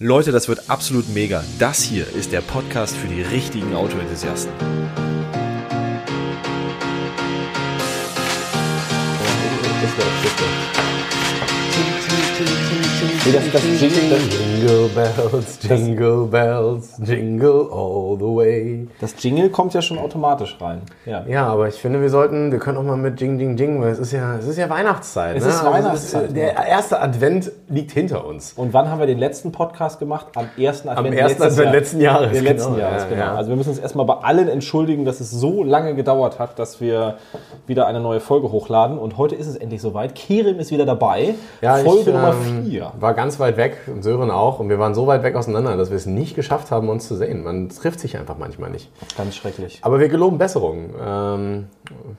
Leute, das wird absolut mega. Das hier ist der Podcast für die richtigen Autoenthusiasten. Nee, das, das Jingle, Jingle Bells, Jingle Bells, Jingle all the way. das Jingle kommt ja schon automatisch rein. Ja. Ja, aber ich finde, wir sollten, wir können auch mal mit Jing, Jing, Jing, weil es ist ja, es ist ja Weihnachtszeit. Es ne? ist Also Weihnachtszeit, der erste Advent liegt hinter uns. Und wann haben wir den letzten Podcast gemacht? Am ersten Advent, ersten letztes Advent Jahr. letzten Jahres, Den letzten genau, Jahres, ja, genau. ja. Also wir müssen uns erstmal bei allen entschuldigen, dass es so lange gedauert hat, dass wir wieder eine neue Folge hochladen. Und heute ist es endlich soweit. Kerim ist wieder dabei. Folge ich, Nummer ähm, 4. War ganz weit weg und Sören auch. Und wir waren so weit weg auseinander, dass wir es nicht geschafft haben, uns zu sehen. Man trifft sich einfach manchmal nicht. Ganz schrecklich. Aber wir geloben Besserung. Ähm,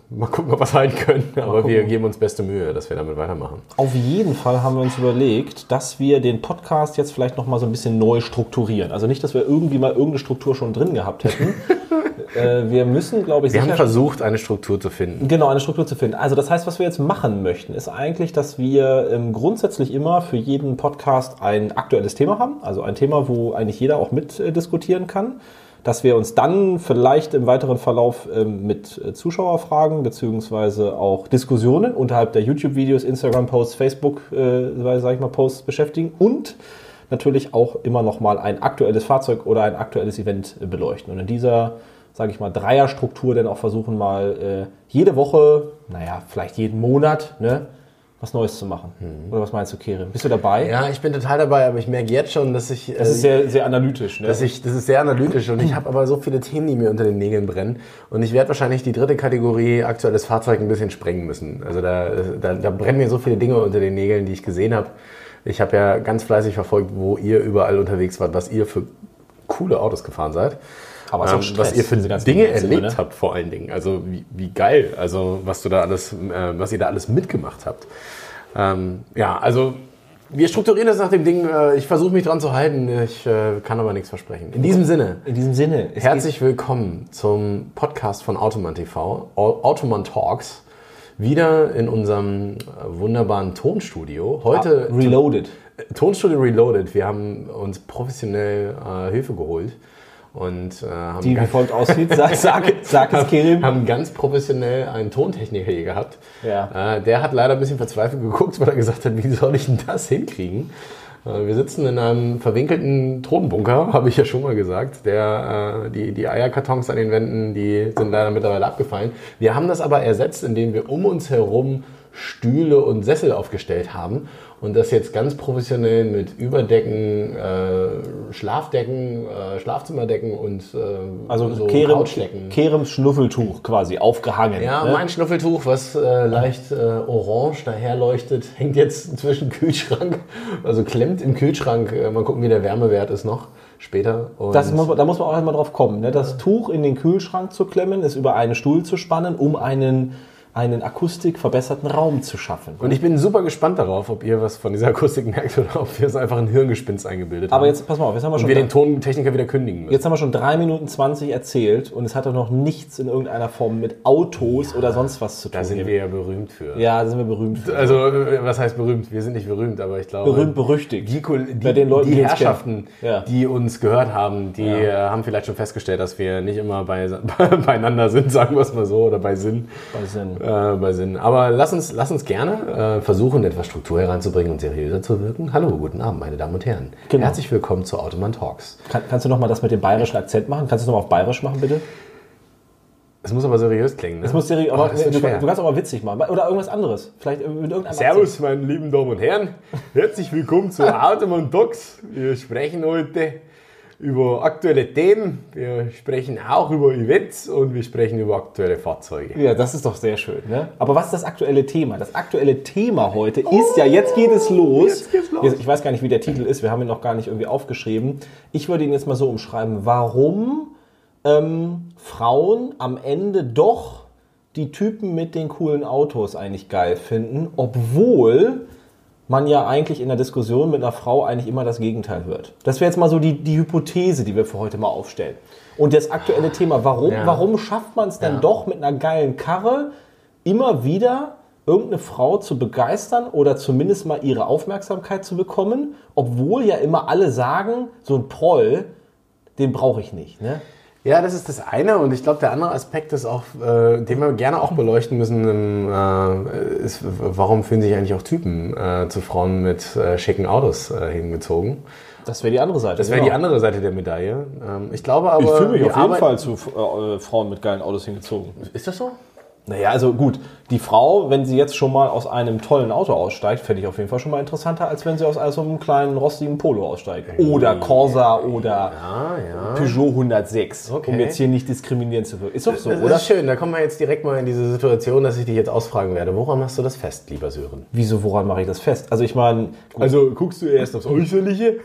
mal gucken, ob wir es halten können. Aber wir geben uns beste Mühe, dass wir damit weitermachen. Auf jeden Fall haben wir uns überlegt, dass wir den Podcast jetzt vielleicht noch mal so ein bisschen neu strukturieren. Also nicht, dass wir irgendwie mal irgendeine Struktur schon drin gehabt hätten. äh, wir müssen, glaube ich, Wir haben versucht, eine Struktur zu finden. Genau, eine Struktur zu finden. Also das heißt, was wir jetzt machen möchten, ist eigentlich, dass wir ähm, grundsätzlich immer für jeden Podcast ein aktuelles Thema haben. Also ein Thema, wo eigentlich jeder auch mit äh, diskutieren kann. Dass wir uns dann vielleicht im weiteren Verlauf ähm, mit äh, Zuschauerfragen beziehungsweise auch Diskussionen unterhalb der YouTube-Videos, Instagram-Posts, Facebook, äh, sag ich mal, Posts beschäftigen und natürlich auch immer noch mal ein aktuelles Fahrzeug oder ein aktuelles Event beleuchten. Und in dieser, sage ich mal, Dreierstruktur dann auch versuchen mal äh, jede Woche, naja, vielleicht jeden Monat, ne, was Neues zu machen. Oder was meinst du, Kerim? Bist du dabei? Ja, ich bin total dabei, aber ich merke jetzt schon, dass ich. Das ist sehr, sehr analytisch. Ne? dass ich, das ist sehr analytisch und ich habe aber so viele Themen, die mir unter den Nägeln brennen. Und ich werde wahrscheinlich die dritte Kategorie aktuelles Fahrzeug ein bisschen sprengen müssen. Also da, da, da brennen mir so viele Dinge unter den Nägeln, die ich gesehen habe. Ich habe ja ganz fleißig verfolgt, wo ihr überall unterwegs wart, was ihr für coole Autos gefahren seid. Aber so Ähm, Stress, was ihr für Dinge erlebt ne? habt, vor allen Dingen. Also wie, wie geil, also was du da alles, äh, was ihr da alles mitgemacht habt. Ähm, ja, also wir strukturieren das nach dem Ding. Äh, ich versuche mich dran zu halten. Ich äh, kann aber nichts versprechen. In diesem Sinne, in diesem Sinne, herzlich willkommen zum Podcast von Automan TV, Au- Automan Talks. Wieder in unserem äh, wunderbaren Tonstudio. Heute geht reloaded. Tonstudio Reloaded. Wir haben uns professionell äh, Hilfe geholt und äh, haben Die wie ganz- folgt aussieht. Sag, sag, sag es, Kerim. haben ganz professionell einen Tontechniker hier gehabt. Ja. Äh, der hat leider ein bisschen verzweifelt geguckt, weil er gesagt hat, wie soll ich denn das hinkriegen? Äh, wir sitzen in einem verwinkelten Tonbunker, habe ich ja schon mal gesagt. Der, äh, die, die Eierkartons an den Wänden, die sind leider mittlerweile abgefallen. Wir haben das aber ersetzt, indem wir um uns herum Stühle und Sessel aufgestellt haben und das jetzt ganz professionell mit Überdecken, äh, Schlafdecken, äh, Schlafzimmerdecken und äh, Also so Kerem. Kerems Schnuffeltuch quasi aufgehangen. Ja, ne? mein Schnuffeltuch, was äh, leicht äh, orange daherleuchtet, hängt jetzt zwischen Kühlschrank, also klemmt im Kühlschrank. Äh, mal gucken, wie der Wärmewert ist noch später. Das muss, da muss man auch einmal drauf kommen. Ne? Das Tuch in den Kühlschrank zu klemmen, es über einen Stuhl zu spannen, um einen, einen akustikverbesserten Raum zu schaffen. und ich bin super gespannt darauf, ob ihr was von dieser Akustik merkt oder ob wir es einfach ein Hirngespinst eingebildet Aber haben. jetzt, pass mal auf, jetzt haben wir und schon, wir den Tontechniker wieder kündigen müssen. jetzt haben wir schon drei Minuten 20 erzählt und es hat doch noch nichts in irgendeiner Form mit Autos oder sonst was zu tun. da sind wir ja berühmt für. ja, da sind wir berühmt. für. Also, äh, was heißt berühmt? Wir sind nicht berühmt, aber ich glaube. Berühmt, berüchtigt. Die, die, Bei den Leuten, die die uns Herrschaften. Ja. die uns gehört haben, die äh, haben vielleicht schon festgestellt, dass wir nicht immer bei, beieinander sind, sagen wir es mal so, oder bei Sinn. Bei Sinn. Äh, bei Sinn. Aber lass uns, lass uns gerne äh, versuchen, etwas Struktur hereinzubringen und seriöser zu wirken. Hallo, guten Abend, meine Damen und Herren. Genau. Herzlich willkommen zu Automan Talks. Kann, kannst du noch mal das mit dem bayerischen Akzent machen? Kannst du es noch mal auf bayerisch machen, bitte? Es muss aber seriös klingen. Ne? Das muss seriös, Oh, aber wird du, du kannst auch mal witzig machen. Oder irgendwas anderes. Vielleicht mit irgendeinem Servus, meine lieben Damen und Herren. Herzlich willkommen zu Automan Talks. Wir sprechen heute über aktuelle Themen. Wir sprechen auch über Events und wir sprechen über aktuelle Fahrzeuge. Ja, das ist doch sehr schön. Ne? Aber was ist das aktuelle Thema? Das aktuelle Thema heute ist ja, jetzt geht es los. Jetzt geht's los. Ich weiß gar nicht, wie der Titel ist. Wir haben ihn noch gar nicht irgendwie aufgeschrieben. Ich würde ihn jetzt mal so umschreiben. Warum ähm, Frauen am Ende doch die Typen mit den coolen Autos eigentlich geil finden, obwohl man ja eigentlich in der Diskussion mit einer Frau eigentlich immer das Gegenteil hört. Das wäre jetzt mal so die, die Hypothese, die wir für heute mal aufstellen. Und das aktuelle Thema, warum, Ja. warum schafft man es dann Ja. doch mit einer geilen Karre immer wieder irgendeine Frau zu begeistern oder zumindest mal ihre Aufmerksamkeit zu bekommen, obwohl ja immer alle sagen, so ein Proll, den brauche ich nicht. Ne? Ja, das ist das eine und ich glaube, der andere Aspekt ist auch, äh, den wir gerne auch beleuchten müssen, ähm, äh, ist, warum fühlen sich eigentlich auch Typen äh, zu Frauen mit äh, schicken Autos äh, hingezogen? Das wäre die andere Seite. Das wäre genau. die andere Seite der Medaille. Ähm, ich glaube aber, Ich fühle mich auf jeden Arbeit- Fall zu äh, Frauen mit geilen Autos hingezogen. Ist das so? Naja, also gut, die Frau, wenn sie jetzt schon mal aus einem tollen Auto aussteigt, fände ich auf jeden Fall schon mal interessanter, als wenn sie aus so einem kleinen rostigen Polo aussteigt. Oder Corsa oder Ah, ja. Peugeot 106, Okay. um jetzt hier nicht diskriminierend zu wirken. Ist doch so, Das oder? ist schön, da kommen wir jetzt direkt mal in diese Situation, dass ich dich jetzt ausfragen werde. Woran machst du das fest, lieber Sören? Wieso, woran mache ich das fest? Also ich meine, Also guckst du erst aufs Äußerliche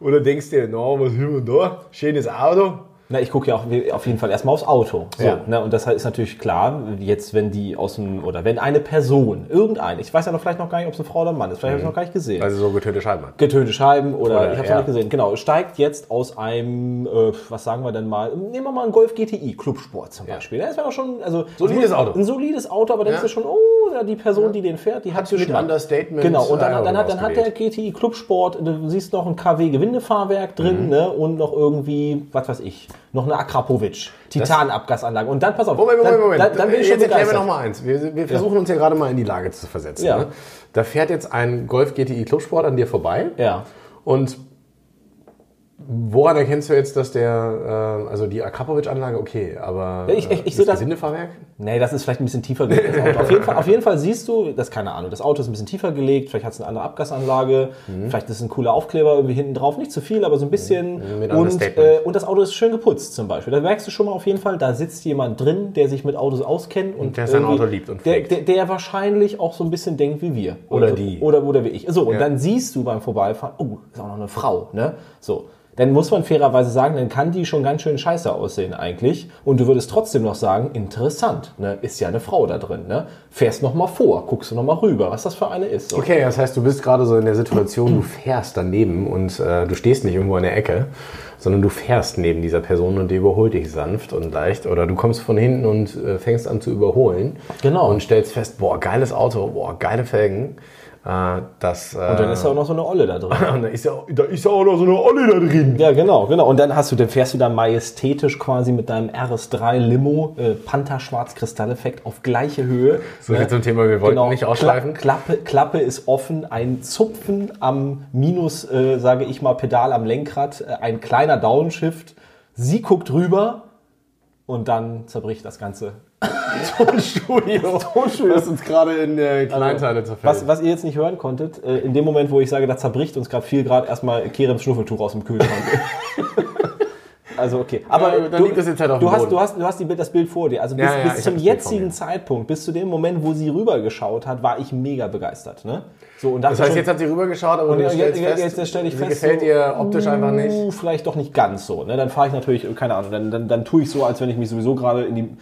oder denkst dir, na, was haben wir da? Schönes Auto. Na, ich gucke ja auch auf jeden Fall erstmal aufs Auto. So, Ja. ne, und das ist natürlich klar, jetzt wenn die aus dem, oder wenn eine Person, irgendeine, ich weiß ja noch vielleicht noch gar nicht, ob es eine Frau oder ein Mann ist, vielleicht habe ich noch gar nicht gesehen. Also so getönte Scheiben hat. Getönte Scheiben oder, Oder, ich habe es ja. noch nicht gesehen. Genau, steigt jetzt aus einem, äh, was sagen wir denn mal, nehmen wir mal einen Golf GTI, Clubsport zum Beispiel. Das wäre schon, also Solides Auto. Ein solides Auto, aber denkst Ja. du schon, oh, die Person, die den fährt, die hat, mit Geschmack. Understatement, Genau, und dann, äh, dann, hat, dann hat der ausgewählt. GTI Clubsport, du siehst noch ein KW Gewindefahrwerk drin, ne, und noch irgendwie, was weiß ich, noch eine Akrapovic, Titanabgasanlage. Und dann, pass auf, Moment, Moment, dann, Moment. Dann, dann bin ich Jetzt erklären wir begeistert. noch mal eins. Wir, wir versuchen uns ja gerade mal in die Lage zu versetzen. Ja. Ne? Da fährt jetzt ein Golf GTI Clubsport an dir vorbei. Ja. Und woran erkennst du jetzt, dass der, äh, also die Akrapovic-Anlage, okay, aber Ja, ich- ich- ich äh, seh das- Gewindefahrwerk? Nee, das ist vielleicht ein bisschen tiefer gelegt. Das. Auf, jeden Fall, auf jeden Fall siehst du, das keine Ahnung, das Auto ist ein bisschen tiefer gelegt, vielleicht hat es eine andere Abgasanlage, Mhm. vielleicht ist ein cooler Aufkleber irgendwie hinten drauf, nicht zu viel, aber so ein bisschen. Mit und, äh, und das Auto ist schön geputzt zum Beispiel. Da merkst du schon mal auf jeden Fall, da sitzt jemand drin, der sich mit Autos auskennt und, der sein Auto liebt und der, pflegt. der, der wahrscheinlich auch so ein bisschen denkt wie wir. Oder die. Oder, oder wie ich. So, und Ja. dann siehst du beim Vorbeifahren, oh, ist auch noch eine Frau, ne? So. Dann muss man fairerweise sagen, dann kann die schon ganz schön scheiße aussehen eigentlich. Und du würdest trotzdem noch sagen, interessant, ne? Ist ja eine Frau da drin, ne? Fährst noch mal vor, guckst du noch mal rüber, was das für eine ist. So. Okay, das heißt, du bist gerade so in der Situation, du fährst daneben und äh, du stehst nicht irgendwo in der Ecke, sondern du fährst neben dieser Person und die überholt dich sanft und leicht. Oder du kommst von hinten und äh, fängst an zu überholen. Genau. Und stellst fest, boah, geiles Auto, boah, geile Felgen. Äh, das, äh, Und dann ist ja auch noch so eine Olle da drin. und da ist ja, da ist ja auch noch so eine Olle da drin. Ja, genau, genau. Und dann hast du, dann fährst du da majestätisch quasi mit deinem RS3 Limo, äh, Panther-Schwarz-Kristalleffekt auf gleiche Höhe. So viel zum Thema, wir wollten nicht ausschleifen. Kla Klappe, Klappe ist offen, ein Zupfen am Minus, äh, sage ich mal, Pedal am Lenkrad, äh, ein kleiner Downshift. Sie guckt rüber und dann zerbricht das Ganze. Tonstudio. Tonstudio. Das uns gerade in äh, Kleinteile zerfällt. Was, was ihr jetzt nicht hören konntet, äh, in dem Moment, wo ich sage, da zerbricht uns gerade viel Grad erstmal Kerems Schnuffeltuch aus dem Kühlschrank. also okay. Aber Ja, das jetzt halt du hast, du hast, du hast die, Bild- das Bild vor dir. Also bis, Ja, ja, bis zum das jetzigen. Zeitpunkt, bis zu dem Moment, wo sie rübergeschaut hat, war ich mega begeistert. Ne? So, und das heißt, jetzt hat sie rübergeschaut, aber du jetzt, fest, jetzt stelle ich fest, gefällt so, ihr optisch einfach nicht. uh, Vielleicht doch nicht ganz so. Ne? Dann fahre ich natürlich, keine Ahnung, dann, dann, dann tue ich so, als wenn ich mich sowieso gerade in die,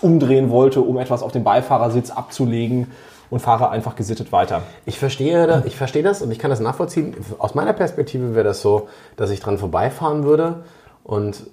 umdrehen wollte, um etwas auf den Beifahrersitz abzulegen und fahre einfach gesittet weiter. Ich verstehe, ich verstehe das und ich kann das nachvollziehen. Aus meiner Perspektive wäre das so, dass ich dran vorbeifahren würde und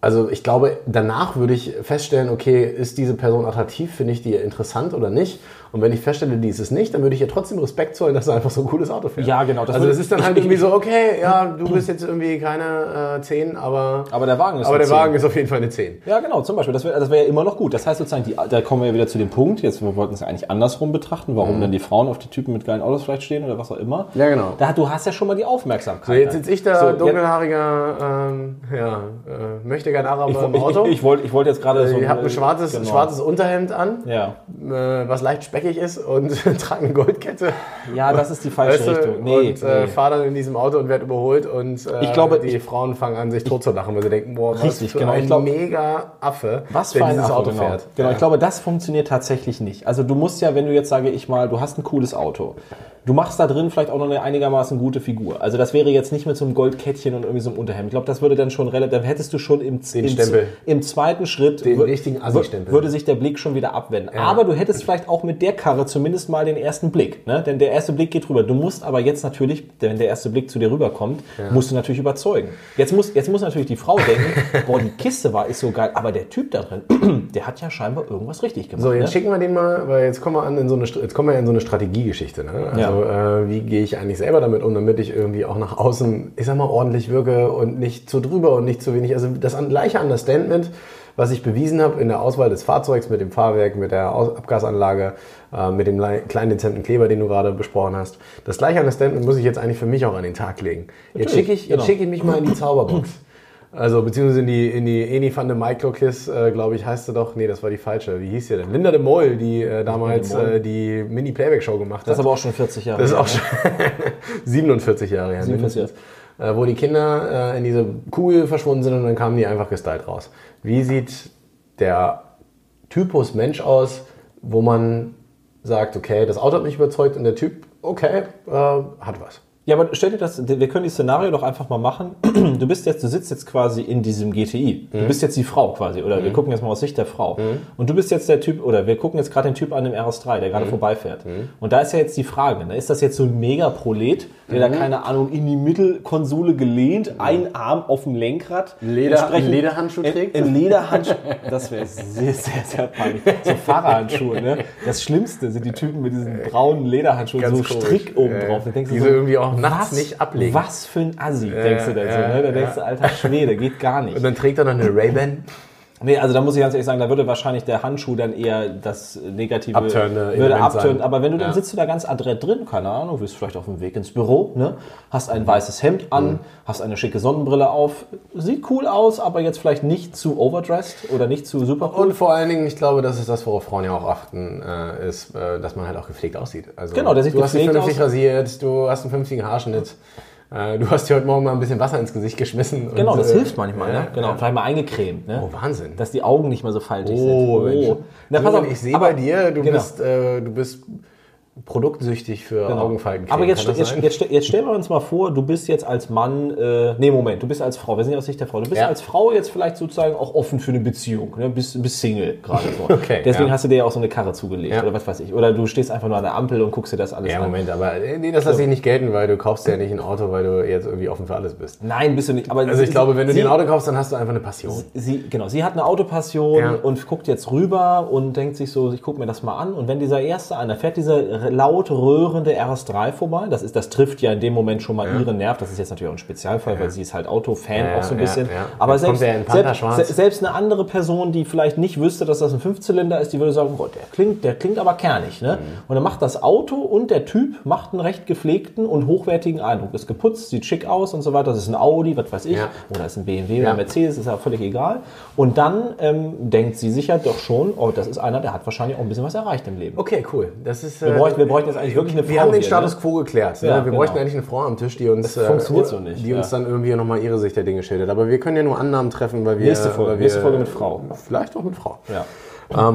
also ich glaube, danach würde ich feststellen, okay, ist diese Person attraktiv, finde ich die interessant oder nicht? Und wenn ich feststelle, die ist es nicht, dann würde ich ihr trotzdem Respekt zollen, dass er einfach so ein cooles Auto fährt. Ja, genau, das also das ist dann ich- halt ich- irgendwie so, okay, ja, du bist jetzt irgendwie keine äh, 10, aber, Aber der Wagen ist aber der 10. Wagen ist auf jeden Fall eine 10. Ja, genau, zum Beispiel. Das wäre das wär ja immer noch gut. Das heißt sozusagen, die, da kommen wir ja wieder zu dem Punkt, jetzt wir wollten es ja eigentlich andersrum betrachten, warum dann die Frauen auf die Typen mit geilen Autos vielleicht stehen oder was auch immer. Mhm. Ja, genau. Da, du hast ja schon mal die Aufmerksamkeit. So, jetzt sitze ich da, So, dunkelhaariger, ähm, ja, äh, möchte gern Araber Ich, im ich, Auto. ich, ich wollte ich wollte jetzt gerade so. Ich habe ein schwarzes, genau. schwarzes Unterhemd an, Ja. äh, was leicht speckig ist und trage eine Goldkette. ja, das ist die falsche Weißt du, Richtung. Nee, und äh, nee. fahre dann in diesem Auto und werde überholt und äh, Ich glaube, die Frauen fangen an, sich totzulachen, weil sie denken, boah, was Richtig, für genau, ein ich glaub- mega Affe, Was für ein dieses Affe, Auto genau. fährt. Genau, Ja. ich glaube, das funktioniert tatsächlich nicht. Also du musst ja, wenn du jetzt sage ich mal, du hast ein cooles Auto, du machst da drin vielleicht auch noch eine einigermaßen gute Figur. Also das wäre jetzt nicht mit so einem Goldkettchen und irgendwie so einem Unterhemd. Ich glaube, das würde dann schon relativ, dann hättest du schon im, im, im zweiten Schritt Den richtigen Assi-Stempel. würde sich der Blick schon wieder abwenden. Aber du hättest vielleicht auch mit der Karre zumindest mal den ersten Blick. Ne? Denn der erste Blick geht rüber. Du musst aber jetzt natürlich, wenn der erste Blick zu dir rüberkommt, musst du natürlich überzeugen. Jetzt muss, jetzt muss natürlich die Frau denken, boah, die Kiste war ist so geil, aber der Typ da drin, der hat ja scheinbar irgendwas richtig gemacht. So, jetzt ne? schicken wir den mal, weil jetzt kommen wir an in so eine, jetzt kommen wir in so eine Strategiegeschichte. Ne? Also äh, wie gehe ich eigentlich selber damit um, damit ich irgendwie auch nach außen, ich sag mal, ordentlich wirke und nicht zu drüber und nicht zu wenig. Also das gleiche Understandment, was ich bewiesen habe in der Auswahl des Fahrzeugs mit dem Fahrwerk, mit der Abgasanlage, äh, mit dem lei- kleinen dezenten Kleber, den du gerade besprochen hast. Das gleiche Understandment muss ich jetzt eigentlich für mich auch an den Tag legen. Jetzt Natürlich, schicke ich, jetzt genau. schicke ich mich mal in die Zauberbox. Also, beziehungsweise in die, in die Eni van de Maiklokis, äh, glaube ich, heißt sie doch. Nee, das war die falsche. Wie hieß sie denn? Linda de Mol, die äh, damals äh, die Mini-Playback-Show gemacht hat. Das ist aber auch schon 40 Jahre. Das ist auch schon 47 Jahre her. 47 mindestens. Äh, wo die Kinder äh, in diese Kugel verschwunden sind und dann kamen die einfach gestylt raus. Wie sieht der Typus Mensch aus, wo man sagt, okay, das Auto hat mich überzeugt und der Typ, okay, äh, hat was. Ja, aber stell dir das, wir können die Szenario doch einfach mal machen. Du bist jetzt, du sitzt jetzt quasi in diesem GTI. Du bist jetzt die Frau quasi, oder wir gucken jetzt mal aus Sicht der Frau. Und du bist jetzt der Typ, oder wir gucken jetzt gerade den Typ an dem RS3, der gerade vorbeifährt. Und da ist ja jetzt die Frage, ne? ist das jetzt so ein Mega-Prolet, der da, keine Ahnung, in die Mittelkonsole gelehnt, ein Arm auf dem Lenkrad, Leder- einen Lederhandschuh in- trägt? In Lederhandschuh, das wäre sehr, sehr, sehr peinlich. So Fahrerhandschuhe, ne? Das Schlimmste sind die Typen mit diesen braunen Lederhandschuhen, Ganz so komisch. Strick oben drauf. Du die so, irgendwie auch nachts nicht ablegen. Was für ein Assi, denkst du dann so, ne? Da denkst du, alter Schwede, geht gar nicht. Und dann trägt er noch eine Ray-Ban. Nee, also da muss ich ganz ehrlich sagen, da würde wahrscheinlich der Handschuh dann eher das negative Abtörende würde sein. Aber wenn du dann Ja. sitzt du da ganz adrett drin, keine Ahnung, bist vielleicht auf dem Weg ins Büro, ne? hast ein weißes Hemd an, Mhm. hast eine schicke Sonnenbrille auf, sieht cool aus, aber jetzt vielleicht nicht zu overdressed oder nicht zu super cool. Und vor allen Dingen, ich glaube, das ist das, worauf Frauen ja auch achten, äh, ist, äh, dass man halt auch gepflegt aussieht. Also, Genau, der sieht du hast dich gepflegt vernünftig aus. rasiert, du hast einen vernünftigen Haarschnitt, äh, du hast dir heute Morgen mal ein bisschen Wasser ins Gesicht geschmissen. Genau, und, das äh, hilft manchmal, ja, ne? Genau, vielleicht mal eingecremt, ne? Oh, Wahnsinn. Dass die Augen nicht mehr so faltig Oh, sind. Mensch. Na, pass Du, auf, ich sehe bei dir, du, genau. bist, äh, du bist produktsüchtig für Augenfalten. Aber jetzt, das jetzt, jetzt, jetzt stellen wir uns mal vor, du bist jetzt als Mann, äh, nee, Moment, du bist als Frau, wir sind ja aus Sicht der Frau, du bist Ja. als Frau jetzt vielleicht sozusagen auch offen für eine Beziehung, ne? bist, bist Single gerade so. Okay, Deswegen ja. hast du dir ja auch so eine Karre zugelegt Ja. oder was weiß ich. Oder du stehst einfach nur an der Ampel und guckst dir das alles Ja, an. Moment, aber äh, nee, das lasse ich nicht gelten, weil du kaufst ja nicht ein Auto, weil du jetzt irgendwie offen für alles bist. Nein, bist du nicht. Aber Also ich sie- glaube, wenn du sie, dir ein Auto kaufst, dann hast du einfach eine Passion. Sie, genau, sie hat eine Autopassion Ja. und guckt jetzt rüber und denkt sich so, ich gucke mir das mal an. Und wenn dieser erste an, da fährt dieser laut röhrende RS3 vorbei, das, ist, das trifft ja in dem Moment schon mal ihren Nerv. Das ist jetzt natürlich auch ein Spezialfall, weil sie ist halt Autofan Ja, auch so ein ja, bisschen. ja. Aber selbst, selbst, selbst eine andere Person, die vielleicht nicht wüsste, dass das ein Fünfzylinder ist, die würde sagen, boah, der klingt, der klingt aber kernig. Ne? Mhm. Und dann macht das Auto und der Typ macht einen recht gepflegten und hochwertigen Eindruck. Ist geputzt, sieht schick aus und so weiter. Das ist ein Audi, was weiß ich. Ja. Oder ist ein BMW Ja. oder Mercedes, ist ja völlig egal. Und dann ähm, denkt sie sich ja doch schon, oh, das ist einer, der hat wahrscheinlich auch ein bisschen was erreicht im Leben. Okay, cool. Das ist, Wir, äh, bräuchten, wir bräuchten jetzt eigentlich wirklich eine Frau. Wir haben den hier, Status ne? quo geklärt. Ne? Ja, wir genau. bräuchten eigentlich eine Frau am Tisch, die uns, äh, so nicht, die uns ja. dann irgendwie nochmal ihre Sicht der Dinge schildert. Aber wir können ja nur Annahmen treffen, weil wir. Nächste Folge, wir, nächste Folge mit Frau. Vielleicht auch mit Frau. Ja.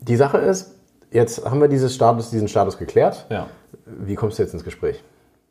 Die Sache ist, jetzt haben wir dieses Status, diesen Status geklärt. ja. Wie kommst du jetzt ins Gespräch?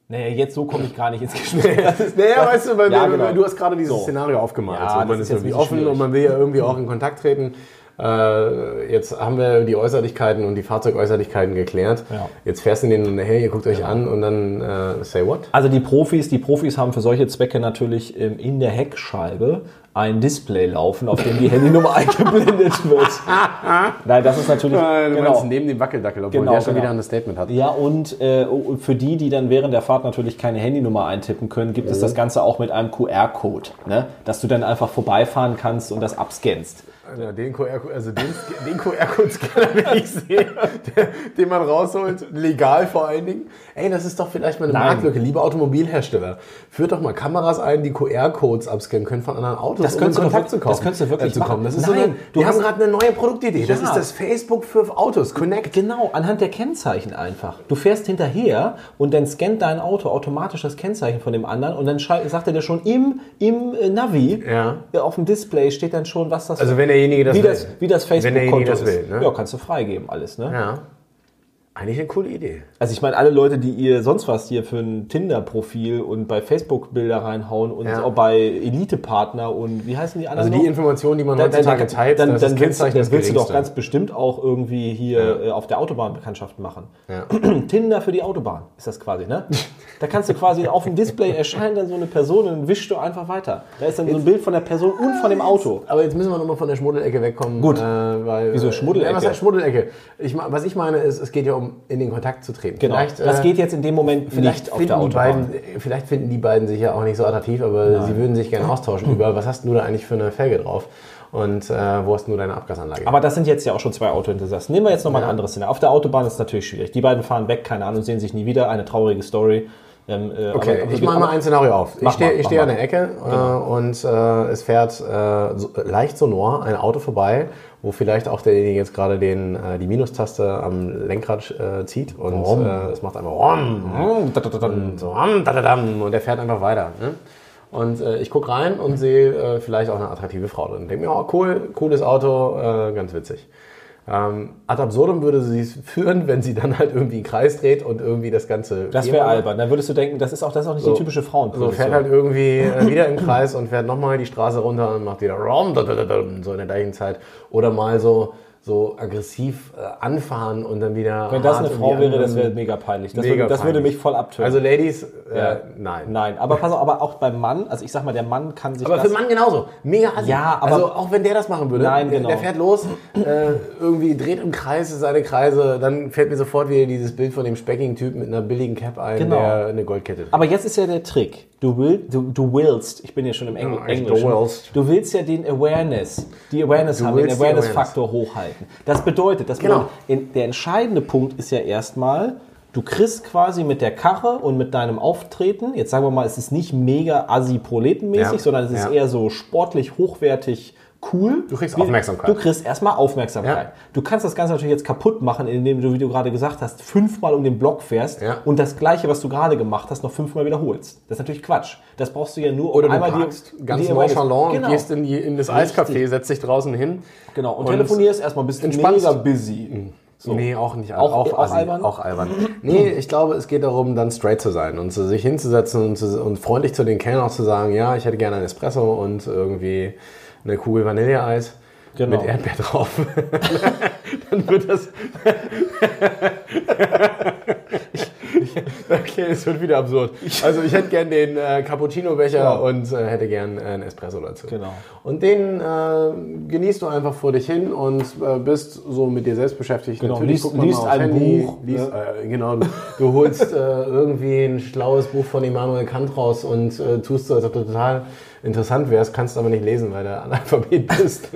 Naja, jetzt so komme ich gar nicht ins Gespräch. Naja, weißt du, weil Ja, wir, genau. du hast gerade dieses So. Szenario aufgemalt. Ja, so, man ist ist jetzt irgendwie offen schwierig. und man will ja irgendwie auch in Kontakt treten. Äh, jetzt haben wir die Äußerlichkeiten und die Fahrzeugäußerlichkeiten geklärt. Ja. Jetzt fährst du denen nachher, ihr guckt euch an und dann äh, say what? Also die Profis, die Profis haben für solche Zwecke natürlich ähm, in der Heckscheibe ein Display laufen, auf dem die Handynummer eingeblendet wird. Nein, das ist natürlich Äh, du genau. neben dem Wackeldackel, obwohl Genau, der schon genau. wieder ein Statement hat. Ja, und äh, für die, die dann während der Fahrt natürlich keine Handynummer eintippen können, gibt es das Ganze auch mit einem QR-Code, ne? dass du dann einfach vorbeifahren kannst und das abscannst. Ja, den QR-Code, also den, den QR-Code-Scanner, den ich sehe, der, den man rausholt, legal vor allen Dingen. Ey, das ist doch vielleicht mal eine Nein. Marktlücke. Liebe Automobilhersteller, führt doch mal Kameras ein, die QR-Codes abscannen können von anderen Autos, Das könntest um du in Kontakt zu wirklich- kommen. das könntest du wirklich äh, kommen. Das machen. ist so Nein, eine, du wir hast- haben gerade eine neue Produktidee. Das Ja. ist das Facebook für Autos. Connect. Genau, anhand der Kennzeichen einfach. Du fährst hinterher und dann scannt dein Auto automatisch das Kennzeichen von dem anderen und dann sagt er dir schon im, im äh, Navi, Ja. auf dem Display steht dann schon, was das Also wenn derjenige das wie will. das, wie das Facebook-Konto das will, ne? Ja, kannst du freigeben alles. Ne? Ja. Eigentlich eine coole Idee. Also ich meine, alle Leute, die ihr sonst was hier für ein Tinder-Profil und bei Facebook Bilder reinhauen und Ja. auch bei Elite-Partner und wie heißen die anderen Also die? Informationen, die man Dann, dann, heutzutage dann, teilt, dann, das dann, ist willst, dann willst du doch Geringste. ganz bestimmt auch irgendwie hier äh, auf der Autobahn Bekanntschaft machen. Ja. Tinder für die Autobahn ist das quasi, ne? Da kannst du quasi auf dem Display erscheint dann so eine Person und dann wischst du einfach weiter. Da ist dann so ein Bild von der Person und von dem Auto. Aber jetzt müssen wir nochmal von der Schmuddelecke wegkommen. Gut. Äh, weil, Wieso Schmuddelecke? Ja, was heißt Schmuddelecke? Ich, was ich meine ist, es geht ja um in den Kontakt zu treten. Genau. Vielleicht, das äh, geht jetzt in dem Moment Vielleicht nicht auf der Autobahn. beiden, vielleicht finden die beiden sich ja auch nicht so attraktiv, aber sie würden sich gerne austauschen über, was hast du da eigentlich für eine Felge drauf und äh, wo hast du deine Abgasanlage? Aber das sind jetzt ja auch schon zwei Autoinsassen. Nehmen wir jetzt nochmal ein anderes Szenario. Auf der Autobahn ist es natürlich schwierig. Die beiden fahren weg, keine Ahnung, sehen sich nie wieder. Eine traurige Story. Ähm, äh, okay, aber- ich aber- mache mal ein Szenario auf. Ich stehe ich stehe an der Ecke äh, und äh, es fährt äh, so, leicht sonor ein Auto vorbei, wo vielleicht auch derjenige jetzt gerade den, äh, die Minustaste am Lenkrad äh, zieht und äh, es macht einfach und so und der fährt einfach weiter. Ne? Und äh, ich gucke rein und sehe äh, vielleicht auch eine attraktive Frau drin. Denke mir, oh cool, cooles Auto, äh, ganz witzig. Ähm, ad absurdum würde sie es führen, wenn sie dann halt irgendwie einen Kreis dreht und irgendwie das Ganze. Das wäre albern. Dann würdest du denken, das ist auch, das ist auch nicht So. die typische So Frauenposition. fährt halt irgendwie äh, wieder im Kreis und fährt nochmal die Straße runter und macht wieder so in der gleichen Zeit. Oder mal so, so aggressiv äh, anfahren und dann wieder. Wenn das eine in Frau wäre, das wäre mega peinlich. Das, Mega würde, das würde peinlich. mich voll abtören. Also Ladies, äh, Ja. nein. Nein, aber pass auf, aber auch beim Mann, also ich sag mal, der Mann kann sich Aber für den Mann genauso. Mega assi. Ja, aber- Also auch wenn der das machen würde. Nein, der- genau. Der fährt los, äh, irgendwie dreht im Kreis seine Kreise, dann fällt mir sofort wieder dieses Bild von dem speckigen Typ mit einer billigen Cap ein, Genau. der eine Goldkette trägt. Aber jetzt ist ja der Trick. Du, will, du, du willst, ich bin ja schon im Engl Ja, du Englischen, willst. du willst ja den Awareness, die Awareness Du haben, den Awareness-Faktor hochhalten. Das bedeutet, das Genau. in, der entscheidende Punkt ist ja erstmal, du kriegst quasi mit der Karre und mit deinem Auftreten, jetzt sagen wir mal, es ist nicht mega assi-proletenmäßig, Ja. sondern es ist Ja. eher so sportlich, hochwertig, cool. Du kriegst Aufmerksamkeit. Du kriegst erstmal Aufmerksamkeit. Ja. Du kannst das Ganze natürlich jetzt kaputt machen, indem du, wie du gerade gesagt hast, fünfmal um den Block fährst Ja. und das Gleiche, was du gerade gemacht hast, noch fünfmal wiederholst. Das ist natürlich Quatsch. Das brauchst du ja nur, um Oder du einmal parkst die, ganz die nonchalant genau. und gehst in, die, in das. Eiscafé, setzt dich draußen hin. Genau, und, und telefonierst erstmal, bist entspannst. mega busy. So. Nee, auch nicht. Auch- auch, auch albern? Auch albern. Nee, ich glaube, es geht darum, dann straight zu sein und zu sich hinzusetzen und, zu, und freundlich zu den Kellnern auch zu sagen, ja, ich hätte gerne ein Espresso und irgendwie eine Kugel Vanilleeis Genau. mit Erdbeer drauf. dann wird das... okay, es wird wieder absurd. Also ich hätte gern den äh, Cappuccino-Becher Ja. und äh, hätte gern äh, einen Espresso dazu. Genau. Und den äh, genießt du einfach vor dich hin und äh, bist so mit dir selbst beschäftigt. Genau, Natürlich liest- liest ein Handy, Buch, Liest, äh, genau, du, holst irgendwie ein schlaues Buch von Immanuel Kant raus und tust so, als ob du total interessant wärst, kannst aber nicht lesen, weil du Analphabet bist.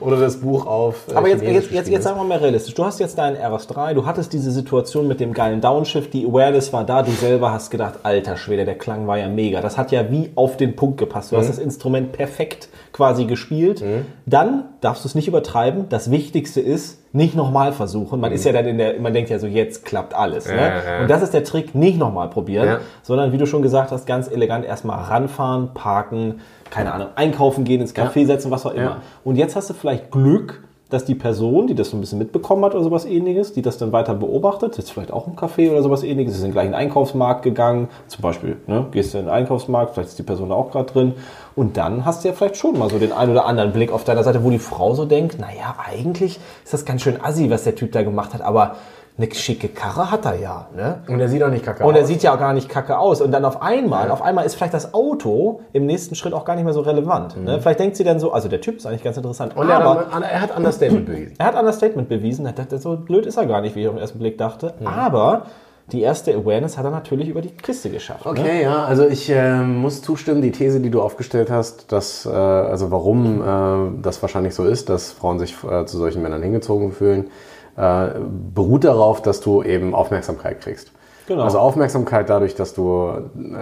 Oder das Buch auf. äh, Aber jetzt, jetzt, jetzt, jetzt sagen wir mal realistisch. Du hast jetzt deinen RS3, du hattest diese Situation mit dem geilen Downshift, die Awareness war da, du selber hast gedacht, alter Schwede, der Klang war ja mega. Das hat ja wie auf den Punkt gepasst. Du Mhm. hast das Instrument perfekt quasi gespielt. Dann darfst du es nicht übertreiben. Das Wichtigste ist, nicht nochmal versuchen. Man ist ja dann in der, man denkt ja so, jetzt klappt alles. ne? Mhm. ja, ja. Und das ist der Trick, nicht nochmal probieren, Ja. sondern wie du schon gesagt hast, ganz elegant erstmal ranfahren, parken, keine Ahnung, einkaufen gehen, ins Café Ja. setzen, was auch immer. Ja. Und jetzt hast du vielleicht Glück, dass die Person, die das so ein bisschen mitbekommen hat oder sowas ähnliches, die das dann weiter beobachtet, jetzt vielleicht auch im Café oder sowas ähnliches, ist in den gleichen Einkaufsmarkt gegangen, zum Beispiel, ne, gehst du in den Einkaufsmarkt, vielleicht ist die Person da auch gerade drin. Und dann hast du ja vielleicht schon mal so den einen oder anderen Blick auf deiner Seite, wo die Frau so denkt, naja, eigentlich ist das ganz schön assi, was der Typ da gemacht hat, aber eine schicke Karre hat er ja, ne? Und er sieht auch nicht kacke Und er aus. sieht ja auch gar nicht kacke aus. Und dann auf einmal, auf einmal ist vielleicht das Auto im nächsten Schritt auch gar nicht mehr so relevant. Ne? Vielleicht denkt sie dann so, also der Typ ist eigentlich ganz interessant. Mhm. Und er, aber hat, er hat Understatement bewiesen. er hat Understatement bewiesen. Er dachte, so blöd ist er gar nicht, wie ich auf den ersten Blick dachte. Mhm. Aber die erste Awareness hat er natürlich über die Kiste geschafft. Ne? Okay, ja, also ich äh, muss zustimmen, die These, die du aufgestellt hast, dass, äh, also warum äh, das wahrscheinlich so ist, dass Frauen sich äh, zu solchen Männern hingezogen fühlen, äh, beruht darauf, dass du eben Aufmerksamkeit kriegst. Genau. Also Aufmerksamkeit dadurch, dass du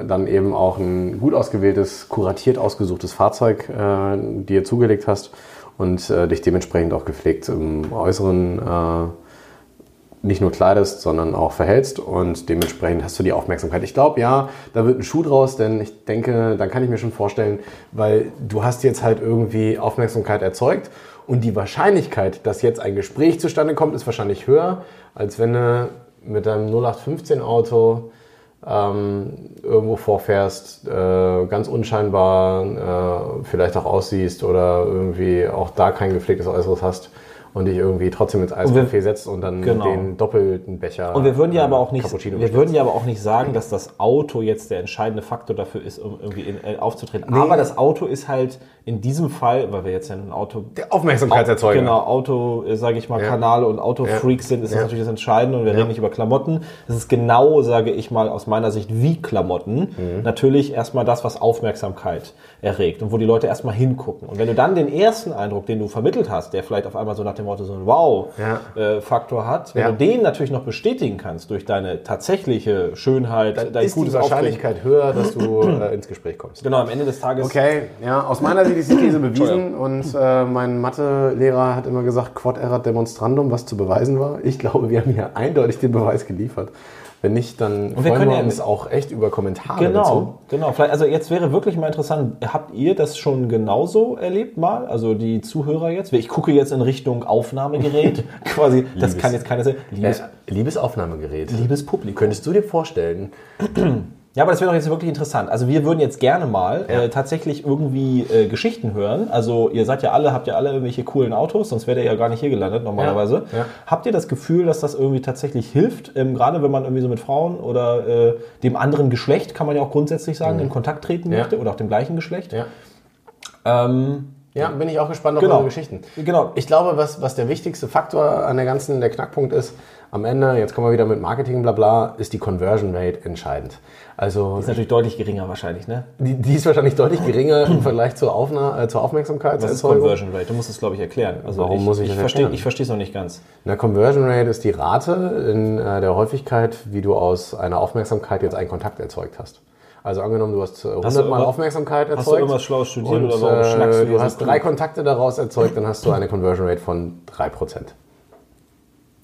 dann eben auch ein gut ausgewähltes, kuratiert ausgesuchtes Fahrzeug äh, dir zugelegt hast und äh, dich dementsprechend auch gepflegt im Äußeren äh, nicht nur kleidest, sondern auch verhältst und dementsprechend hast du die Aufmerksamkeit. Ich glaube, ja, da wird ein Schuh draus, denn ich denke, dann kann ich mir schon vorstellen, weil du hast jetzt halt irgendwie Aufmerksamkeit erzeugt Und die Wahrscheinlichkeit, dass jetzt ein Gespräch zustande kommt, ist wahrscheinlich höher, als wenn du mit deinem 0815 Auto ähm, irgendwo vorfährst, äh, ganz unscheinbar äh, vielleicht auch aussiehst oder irgendwie auch da kein gepflegtes Äußeres hast und dich irgendwie trotzdem ins Eiscafé setzt und dann Genau. den doppelten Becher Und wir würden ja äh, aber auch nicht, Cappuccino wir würden ja aber auch nicht sagen, dass das Auto jetzt der entscheidende Faktor dafür ist, um irgendwie in, äh, aufzutreten. Aber das Auto ist halt in diesem Fall, weil wir jetzt ja ein Auto Der Aufmerksamkeitserzeuger. Genau, Auto, sage ich mal, Kanale und Autofreaks sind, ist das Ja. natürlich das Entscheidende und wir reden nicht über Klamotten. Das ist genau, sage ich mal, aus meiner Sicht wie Klamotten. Mhm. Natürlich erstmal das, was Aufmerksamkeit erregt und wo die Leute erstmal hingucken. Und wenn du dann den ersten Eindruck, den du vermittelt hast, der vielleicht auf einmal so nach dem Motto so ein Wow-Faktor hat, wenn Ja. du den natürlich noch bestätigen kannst durch deine tatsächliche Schönheit, Dann dein ist die. Wahrscheinlichkeit höher, dass du äh, ins Gespräch kommst. Genau, am Ende des Tages Okay, ja, aus meiner Sicht ist die These bewiesen und äh, mein Mathelehrer hat immer gesagt, quod erat demonstrandum, was zu beweisen war. Ich glaube, wir haben hier eindeutig den Beweis geliefert. Wenn nicht, dann wir freuen können wir ja- uns auch echt über Kommentare Genau, dazu. genau. Vielleicht, also jetzt wäre wirklich mal interessant, habt ihr das schon genauso erlebt mal? Also die Zuhörer jetzt? Ich gucke jetzt in Richtung Aufnahmegerät. Quasi, das Liebes- kann jetzt keiner sehen. Liebes, Äh, liebes Aufnahmegerät. liebes Publikum. Könntest du dir vorstellen, Ja, aber das wäre doch jetzt wirklich interessant. Also wir würden jetzt gerne mal äh, tatsächlich irgendwie äh, Geschichten hören. Also ihr seid ja alle, habt ja alle irgendwelche coolen Autos, sonst wärt ihr ja gar nicht hier gelandet normalerweise. Ja, ja. Habt ihr das Gefühl, dass das irgendwie tatsächlich hilft? Ähm, gerade wenn man irgendwie so mit Frauen oder äh, dem anderen Geschlecht, kann man ja auch grundsätzlich sagen, in Kontakt treten Mhm. Ja. möchte oder auch dem gleichen Geschlecht. Ja. Ähm, Ja, bin ich auch gespannt auf Genau. eure Geschichten. Genau. Ich glaube, was, was der wichtigste Faktor an der ganzen, der Knackpunkt ist, am Ende, jetzt kommen wir wieder mit Marketing, bla bla, ist die Conversion Rate entscheidend. Also ist natürlich deutlich geringer wahrscheinlich, ne? die, die ist wahrscheinlich deutlich geringer im Vergleich zur, Aufna äh, zur Was ist. Conversion Rate? Du musst es, glaube ich, erklären. Also Warum ich, muss ich ich das verstehe erklären? Ich verstehe es noch nicht ganz. Eine Conversion Rate ist die Rate in äh, der Häufigkeit, wie du aus einer Aufmerksamkeit jetzt einen Kontakt erzeugt hast. Also angenommen, du hast äh, 100 Hast du Mal Aufmerksamkeit erzeugt. hast du irgendwas Schlaues studiert und, oder warum schnackst du äh, hier du so hast drei Kontakte daraus erzeugt, dann hast du eine Conversion Rate von 3%.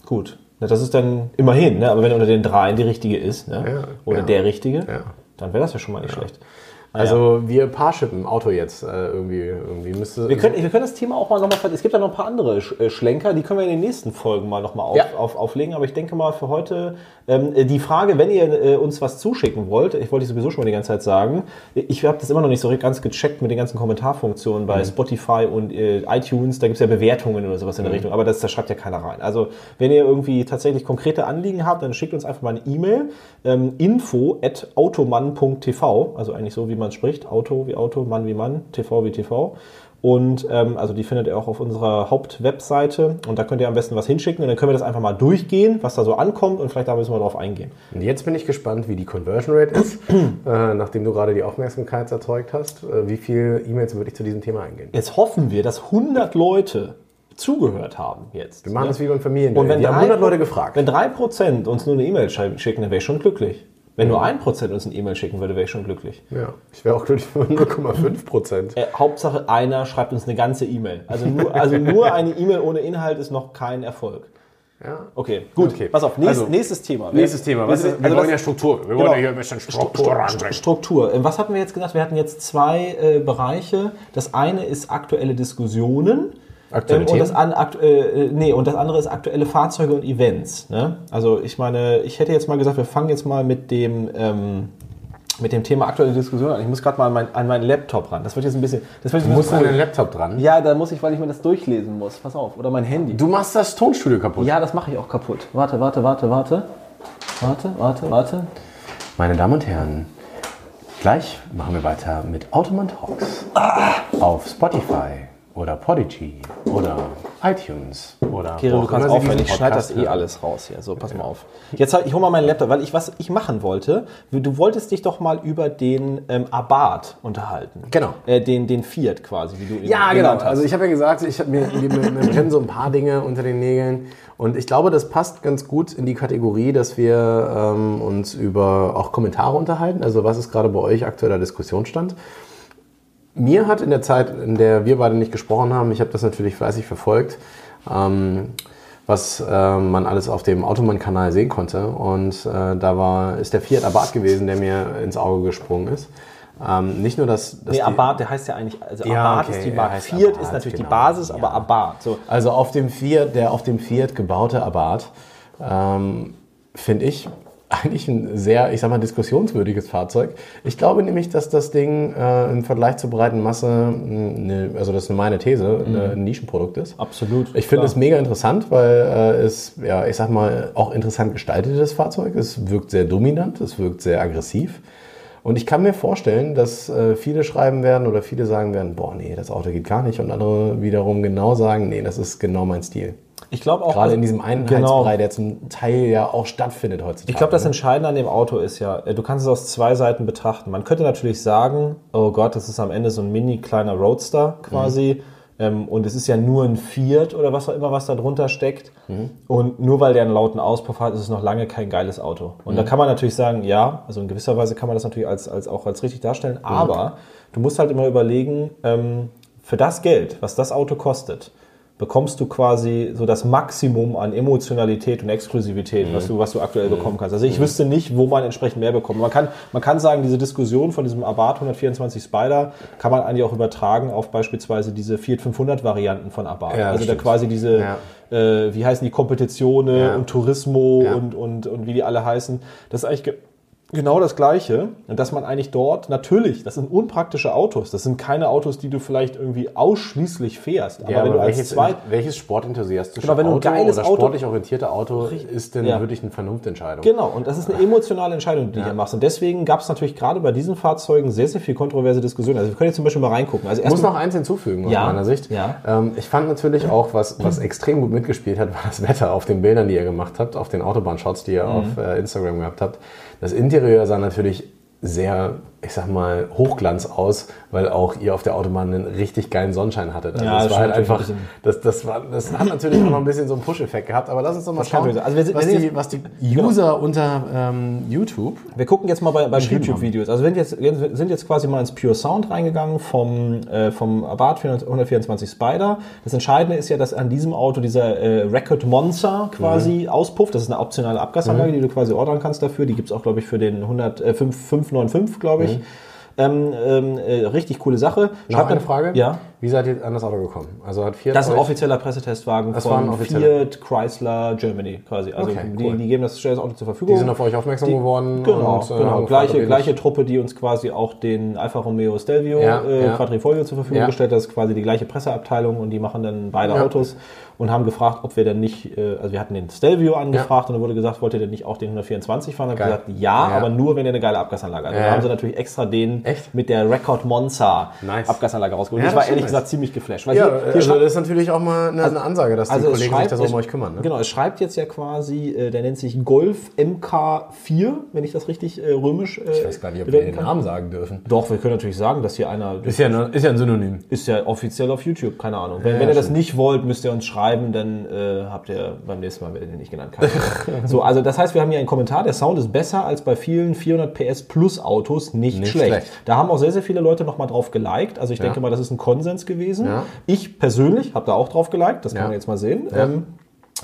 Gut. Na, das ist dann immerhin, ne? aber wenn unter den dreien die richtige ist, ne? Ja, oder ja. der richtige, Ja. dann wäre das ja schon mal nicht schlecht. Also wir Paarshippen Auto jetzt äh, irgendwie, irgendwie müsste. Wir können, wir können das Thema auch mal nochmal, es gibt ja noch ein paar andere äh, Schlenker, die können wir in den nächsten Folgen mal nochmal auf, Ja. auf, auflegen. Aber ich denke mal für heute ähm, die Frage, wenn ihr äh, uns was zuschicken wollt, ich wollte sowieso schon mal die ganze Zeit sagen, ich habe das immer noch nicht so ganz gecheckt mit den ganzen Kommentarfunktionen Mhm. bei Spotify und äh, iTunes, da gibt es ja Bewertungen oder sowas in Mhm. der Richtung, aber das, das schreibt ja keiner rein. Also wenn ihr irgendwie tatsächlich konkrete Anliegen habt, dann schickt uns einfach mal eine E-Mail, ähm, info at automann.tv, also eigentlich so, wie man spricht, Auto wie Auto, Mann wie Mann, TV wie TV. Und ähm, also die findet ihr auch auf unserer Hauptwebseite und da könnt ihr am besten was hinschicken und dann können wir das einfach mal durchgehen, was da so ankommt und vielleicht da müssen wir drauf eingehen. Und jetzt bin ich gespannt, wie die Conversion Rate ist, äh, nachdem du gerade die Aufmerksamkeit erzeugt hast. Äh, wie viele E-Mails würde ich zu diesem Thema eingehen? Jetzt hoffen wir, dass 100 Leute zugehört haben jetzt. Wir machen ne? das wie beim Familien. Und wenn wir haben drei 100 Leute gefragt. Wenn 3% uns nur eine E-Mail schicken, dann wäre ich schon glücklich. Wenn nur 1% uns eine E-Mail schicken würde, wäre ich schon glücklich. ja, ich wäre auch glücklich für 0,5 Prozent. Äh, Hauptsache einer schreibt uns eine ganze E-Mail. Also nur, also nur eine E-Mail ohne Inhalt ist noch kein Erfolg. Ja. Okay, gut. Okay. Pass auf, nächst, Also, nächstes Thema. Nächstes Thema. Was wir also wollen ja Struktur. Wir Genau. wollen ja hier ein bisschen Struktur reinbringen. Struktur. Ähm, Was hatten wir jetzt gesagt? Wir hatten jetzt zwei äh, Bereiche. Das eine ist aktuelle Diskussionen. Aktuelle ähm, und, das an, aktu äh, nee, und das andere ist aktuelle Fahrzeuge und Events. Ne? Also ich meine, ich hätte jetzt mal gesagt, wir fangen jetzt mal mit dem, ähm, mit dem Thema aktuelle Diskussionen an. Ich muss gerade mal an, mein, an meinen Laptop ran. Das wird jetzt ein bisschen... Das wird jetzt Du musst an den Laptop dran. Ja, da muss ich, weil ich mir das durchlesen muss. Pass auf. Oder mein Handy. Du machst das Tonstudio kaputt. Ja, das mache ich auch kaputt. Warte, warte, warte, warte. Warte, warte, warte. Meine Damen und Herren, gleich machen wir weiter mit Automan Talks. Auf Spotify oder Podigy oder iTunes oder wo du kannst aufhören. Ich schneide das eh alles raus hier. So, pass mal auf. Jetzt ich hole mal meinen Laptop, weil ich was ich machen wollte. Du wolltest dich doch mal über den ähm, Abarth unterhalten. Genau. Äh, den, den Fiat quasi, wie du ihn Ja, genau. hast. Also ich habe ja gesagt, ich hab mir, mir, mir brennen so ein paar Dinge unter den Nägeln. Und ich glaube, das passt ganz gut in die Kategorie, dass wir ähm, uns über auch Kommentare unterhalten. Also was ist gerade bei euch aktueller Diskussionsstand? Mir hat in der Zeit, in der wir beide nicht gesprochen haben, ich habe das natürlich fleißig verfolgt, ähm, was äh, man alles auf dem Automann-Kanal sehen konnte. Und äh, da war, ist der Fiat Abarth gewesen, der mir ins Auge gesprungen ist. Ähm, nicht nur, dass, dass Nee, Abarth, der heißt ja eigentlich, also Ja, Abarth okay, ist die Marke. Fiat Abarth, ist natürlich genau. die Basis, Ja. aber Abarth. So. Also auf dem Fiat, der auf dem Fiat gebaute Abarth, ähm, finde ich eigentlich ein sehr, ich sag mal, diskussionswürdiges Fahrzeug. Ich glaube nämlich, dass das Ding äh, im Vergleich zur breiten Masse, mh, eine, also das ist meine These, äh, ein Nischenprodukt ist. Absolut. Ich finde es mega interessant, weil äh, es, ja, ich sag mal, auch interessant gestaltet ist, Fahrzeug. Es wirkt sehr dominant, es wirkt sehr aggressiv. Und ich kann mir vorstellen, dass äh, viele schreiben werden oder viele sagen werden, boah, nee, das Auto geht gar nicht. Und andere wiederum genau sagen, nee, das ist genau mein Stil. Ich glaube auch, Gerade in diesem Einheitsbrei, Genau. der zum Teil ja auch stattfindet heutzutage. Ich glaube, das ne? Entscheidende an dem Auto ist ja, äh, du kannst es aus zwei Seiten betrachten. Man könnte natürlich sagen, oh Gott, das ist am Ende so ein mini kleiner Roadster quasi. Ähm, und es ist ja nur ein Fiat oder was auch immer, was da drunter steckt. Und nur weil der einen lauten Auspuff hat, ist es noch lange kein geiles Auto. Und da kann man natürlich sagen, ja, also in gewisser Weise kann man das natürlich als, als auch als richtig darstellen. Aber du musst halt immer überlegen, ähm, für das Geld, was das Auto kostet, bekommst du quasi so das Maximum an Emotionalität und Exklusivität, was, du, was du aktuell bekommen kannst. Also ich wüsste nicht, wo man entsprechend mehr bekommt. Man kann, man kann sagen, diese Diskussion von diesem Abarth 124 Spider kann man eigentlich auch übertragen auf beispielsweise diese Fiat 500 Varianten von Abarth. Ja, also da quasi diese, Ja. äh, wie heißen die, Kompetitionen Ja. und Turismo und, und, und wie die alle heißen. Das ist eigentlich ge genau das Gleiche. Und dass man eigentlich dort, natürlich, das sind unpraktische Autos. Das sind keine Autos, die du vielleicht irgendwie ausschließlich fährst. Aber Ja, wenn aber du als welches, zweit, welches sportenthusiastische Genau, wenn du ein Auto geiles oder Auto- sportlich orientierte Auto ist denn Ja. wirklich eine Vernunftentscheidung? Genau, und das ist eine emotionale Entscheidung, die du hier machst. Und deswegen gab es natürlich gerade bei diesen Fahrzeugen sehr, sehr viel kontroverse Diskussionen. Also wir können jetzt zum Beispiel mal reingucken. Also Ich muss noch eins hinzufügen aus Ja, meiner Sicht. ja. Ähm, ich fand natürlich auch, was, was extrem gut mitgespielt hat, war das Wetter auf den Bildern, die ihr gemacht habt, auf den Autobahnshots, die ihr Mhm. auf äh, Instagram gehabt habt. Das Interieur sah natürlich sehr, ich sag mal, Hochglanz aus, weil auch ihr auf der Autobahn einen richtig geilen Sonnenschein hattet. Also Ja, das das war halt einfach, ein das, das, war, das hat natürlich auch noch ein bisschen so einen Push-Effekt gehabt. Aber lass uns doch mal Das schauen. Also wir sind- was, wir die, was die User unter ähm, YouTube Wir gucken jetzt mal bei, bei YouTube-Videos. Also wir sind jetzt, sind jetzt quasi mal ins Pure Sound reingegangen vom, äh, vom Abarth 124 Spider. Das Entscheidende ist ja, dass an diesem Auto dieser äh, Record Monster quasi auspufft. Das ist eine optionale Abgasanlage, die du quasi ordern kannst dafür. Die gibt's auch, glaube ich, für den 100, äh, 5, 595, glaube ich. Ähm, ähm, äh, richtig coole Sache. Schreibt eine Frage? Ja. Wie seid ihr an das Auto gekommen? Also hat Fiat Das ist ein offizieller Pressetestwagen Das von. Fiat Chrysler Germany quasi. Also Okay, die, cool. die geben das, Auto zur Verfügung. Die sind auf euch aufmerksam Die- geworden. Genau, und, äh, genau. haben Gleiche, gleiche Truppe, die uns quasi auch den Alfa Romeo Stelvio Ja, äh, ja. Quadrifoglio zur Verfügung Ja. gestellt hat. Das ist quasi die gleiche Presseabteilung und die machen dann beide Ja. Autos und haben gefragt, ob wir denn nicht, äh, also wir hatten den Stelvio angefragt und dann wurde gesagt, wollt ihr denn nicht auch den 124 fahren? Dann haben gesagt, ja, aber nur, wenn ihr eine geile Abgasanlage habt. Dann haben sie natürlich extra den Echt? mit der Record Monza Nice. Abgasanlage rausgeholt. Ja, das war ehrlich. Gesagt ziemlich geflasht. Weil Ja, hier, hier also das ist natürlich auch mal eine, eine Ansage, dass die also Kollegen sich schreibt, da so es- um euch kümmern. Ne? Genau, es schreibt jetzt ja quasi, äh, der nennt sich Golf MK4, wenn ich das richtig äh, römisch äh, Ich weiß gar nicht, ob wir den kann. Namen sagen dürfen. Doch, wir können natürlich sagen, dass hier einer Ist ja, ne- ist ja ein Synonym. ist ja offiziell auf YouTube, keine Ahnung. Wenn, Ja, wenn ihr das nicht wollt, müsst ihr uns schreiben, dann äh, habt ihr beim nächsten Mal werdet ihr nicht genannt. So, also das heißt, wir haben hier einen Kommentar, der Sound ist besser als bei vielen 400 PS Plus Autos, nicht, Nicht schlecht. schlecht. Da haben auch sehr, sehr viele Leute nochmal drauf geliked. Also ich denke mal, das ist ein Konsens gewesen. Ja. Ich persönlich habe da auch drauf geliked, das kann man jetzt mal sehen. Ähm,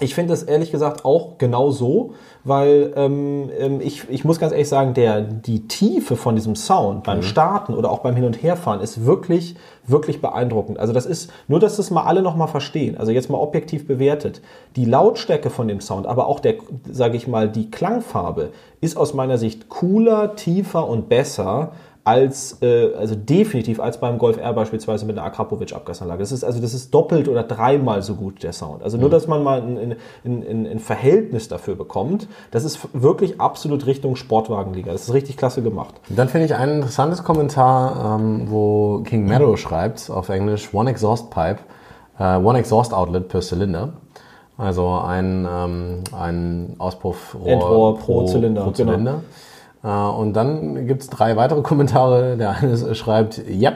ich finde das ehrlich gesagt auch genau so, weil ähm, ähm, ich, ich muss ganz ehrlich sagen, der, die Tiefe von diesem Sound beim Starten oder auch beim Hin- und Herfahren ist wirklich, wirklich beeindruckend. Also das ist, nur dass das mal alle nochmal verstehen, also jetzt mal objektiv bewertet, die Lautstärke von dem Sound, aber auch der, sage ich mal, die Klangfarbe ist aus meiner Sicht cooler, tiefer und besser als, äh, also definitiv als beim Golf R beispielsweise mit einer Akrapovic-Abgasanlage. Das ist also das ist doppelt oder dreimal so gut der Sound. Also nur, dass man mal ein, ein, ein, ein Verhältnis dafür bekommt, das ist wirklich absolut Richtung Sportwagenliga. Das ist richtig klasse gemacht. Dann finde ich ein interessantes Kommentar, ähm, wo King Meadow schreibt auf Englisch One Exhaust Pipe, äh, One Exhaust Outlet per Cylinder. Also ein, ähm, ein Auspuffrohr Endrohr pro Zylinder, Pro genau. Zylinder. Äh, und dann gibt es drei weitere Kommentare. Der eine ist- schreibt, Yep,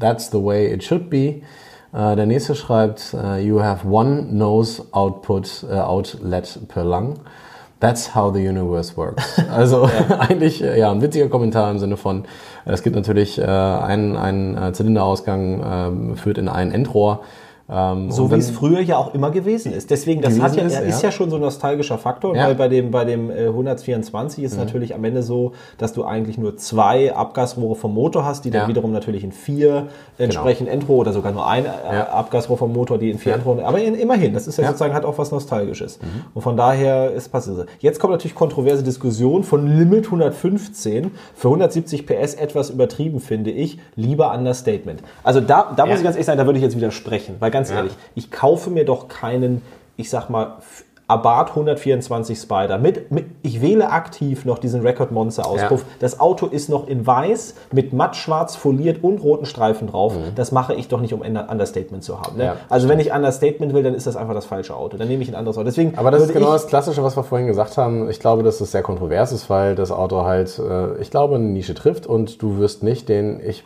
that's the way it should be. Äh, der nächste schreibt, äh, You have one nose output äh, outlet per lung. That's how the universe works. Also eigentlich äh, ja ein witziger Kommentar im Sinne von, äh, es gibt natürlich äh, einen, einen äh, Zylinderausgang, ähm, führt in ein Endrohr Ähm, So wie es früher ja auch immer gewesen ist. Deswegen, das hat ja, ist, ist, ja. ja schon so ein nostalgischer Faktor, Ja. Mhm. weil bei dem, bei dem äh, 124 ist natürlich am Ende so, dass du eigentlich nur zwei Abgasrohre vom Motor hast, die dann Ja. wiederum natürlich in vier entsprechend Endrohre oder sogar nur ein äh. Abgasrohr vom Motor, die in vier Ja. Endrohren, aber in, immerhin, das ist ja. Mhm. sozusagen hat auch was Nostalgisches. Und von daher ist passiert. Jetzt kommt natürlich kontroverse Diskussion von Limit 115 für 170 PS etwas übertrieben, finde ich. Lieber Understatement. Also da, da muss ich ganz ehrlich sagen, da würde ich jetzt widersprechen, weil ganz Ja. ehrlich, ich kaufe mir doch keinen, ich sag mal, Abarth 124 Spider. Mit, mit, ich wähle aktiv noch diesen Record Monster Auspuff. Ja. Das Auto ist noch in weiß, mit mattschwarz foliert und roten Streifen drauf. Das mache ich doch nicht, um ein Understatement zu haben. Ne? Mhm. Ja, also wenn ich Understatement will, dann ist das einfach das falsche Auto. Dann nehme ich ein anderes Auto. Deswegen Aber das ist genau das Klassische, was wir vorhin gesagt haben. Ich glaube, dass es sehr kontrovers ist, weil das Auto halt, äh, ich glaube, eine Nische trifft und du wirst nicht den, ich,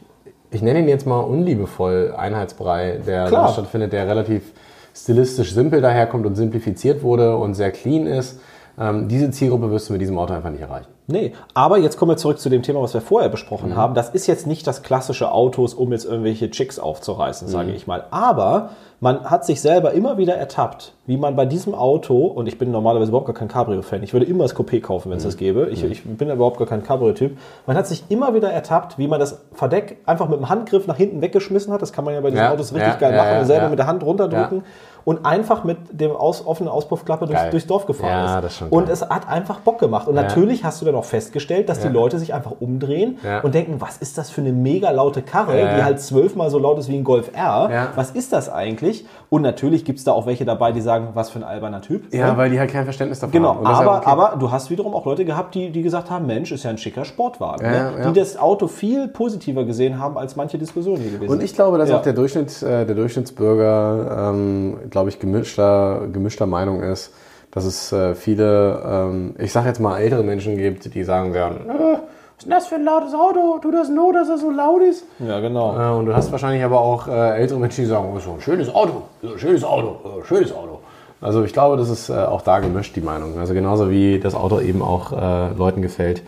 ich nenne ihn jetzt mal unliebevoll Einheitsbrei, der Klar. da stattfindet, der relativ stilistisch simpel daherkommt und simplifiziert wurde und sehr clean ist. Ähm, diese Zielgruppe wirst du mit diesem Auto einfach nicht erreichen. Nee, aber jetzt kommen wir zurück zu dem Thema, was wir vorher Mhm. besprochen haben. Das ist jetzt nicht das klassische Autos, um jetzt irgendwelche Chicks aufzureißen, Mhm. sage ich mal. Aber man hat sich selber immer wieder ertappt, wie man bei diesem Auto, und ich bin normalerweise überhaupt gar kein Cabrio-Fan, ich würde immer das Coupé kaufen, wenn es Mhm. das gäbe. Ich, ich bin überhaupt gar kein Cabrio-Typ. Man hat sich immer wieder ertappt, wie man das Verdeck einfach mit dem Handgriff nach hinten weggeschmissen hat. Das kann man ja bei diesen Ja, Autos richtig ja, geil ja, machen und selber mit der Hand runterdrücken. Und einfach mit dem aus, offenen Auspuffklappe durchs, durchs Dorf gefahren Ja, ist. das ist schon und es hat einfach Bock gemacht. Und natürlich hast du dann auch festgestellt, dass Ja. die Leute sich einfach umdrehen Ja. und denken, was ist das für eine mega laute Karre, Ja. die halt zwölfmal so laut ist wie ein Golf R. Ja. Was ist das eigentlich? Und natürlich gibt es da auch welche dabei, die sagen, was für ein alberner Typ. Ja, Ne? weil die halt kein Verständnis davon Genau, haben. Ist aber, ja okay. aber du hast wiederum auch Leute gehabt, die, die gesagt haben, Mensch, ist ja ein schicker Sportwagen. Ja, ne? ja. Die das Auto viel positiver gesehen haben, als manche Diskussionen hier gewesen Und ich glaube, dass Ja. auch der, Durchschnitt, äh, der Durchschnittsbürger, ähm, glaube ich, gemischter, gemischter Meinung ist, dass es äh, viele, ähm, ich sage jetzt mal ältere Menschen gibt, die sagen werden, äh, was ist denn das für ein lautes Auto? Tut das nur, dass er so laut ist? Ja, genau. Äh, und du hast wahrscheinlich aber auch äh, ältere Menschen, die sagen, oh, so ein schönes Auto, so ein schönes Auto, äh, schönes Auto. Also ich glaube, das ist äh, auch da gemischt, die Meinung. Also genauso wie das Auto eben auch äh, Leuten gefällt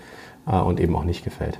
und eben auch nicht gefällt.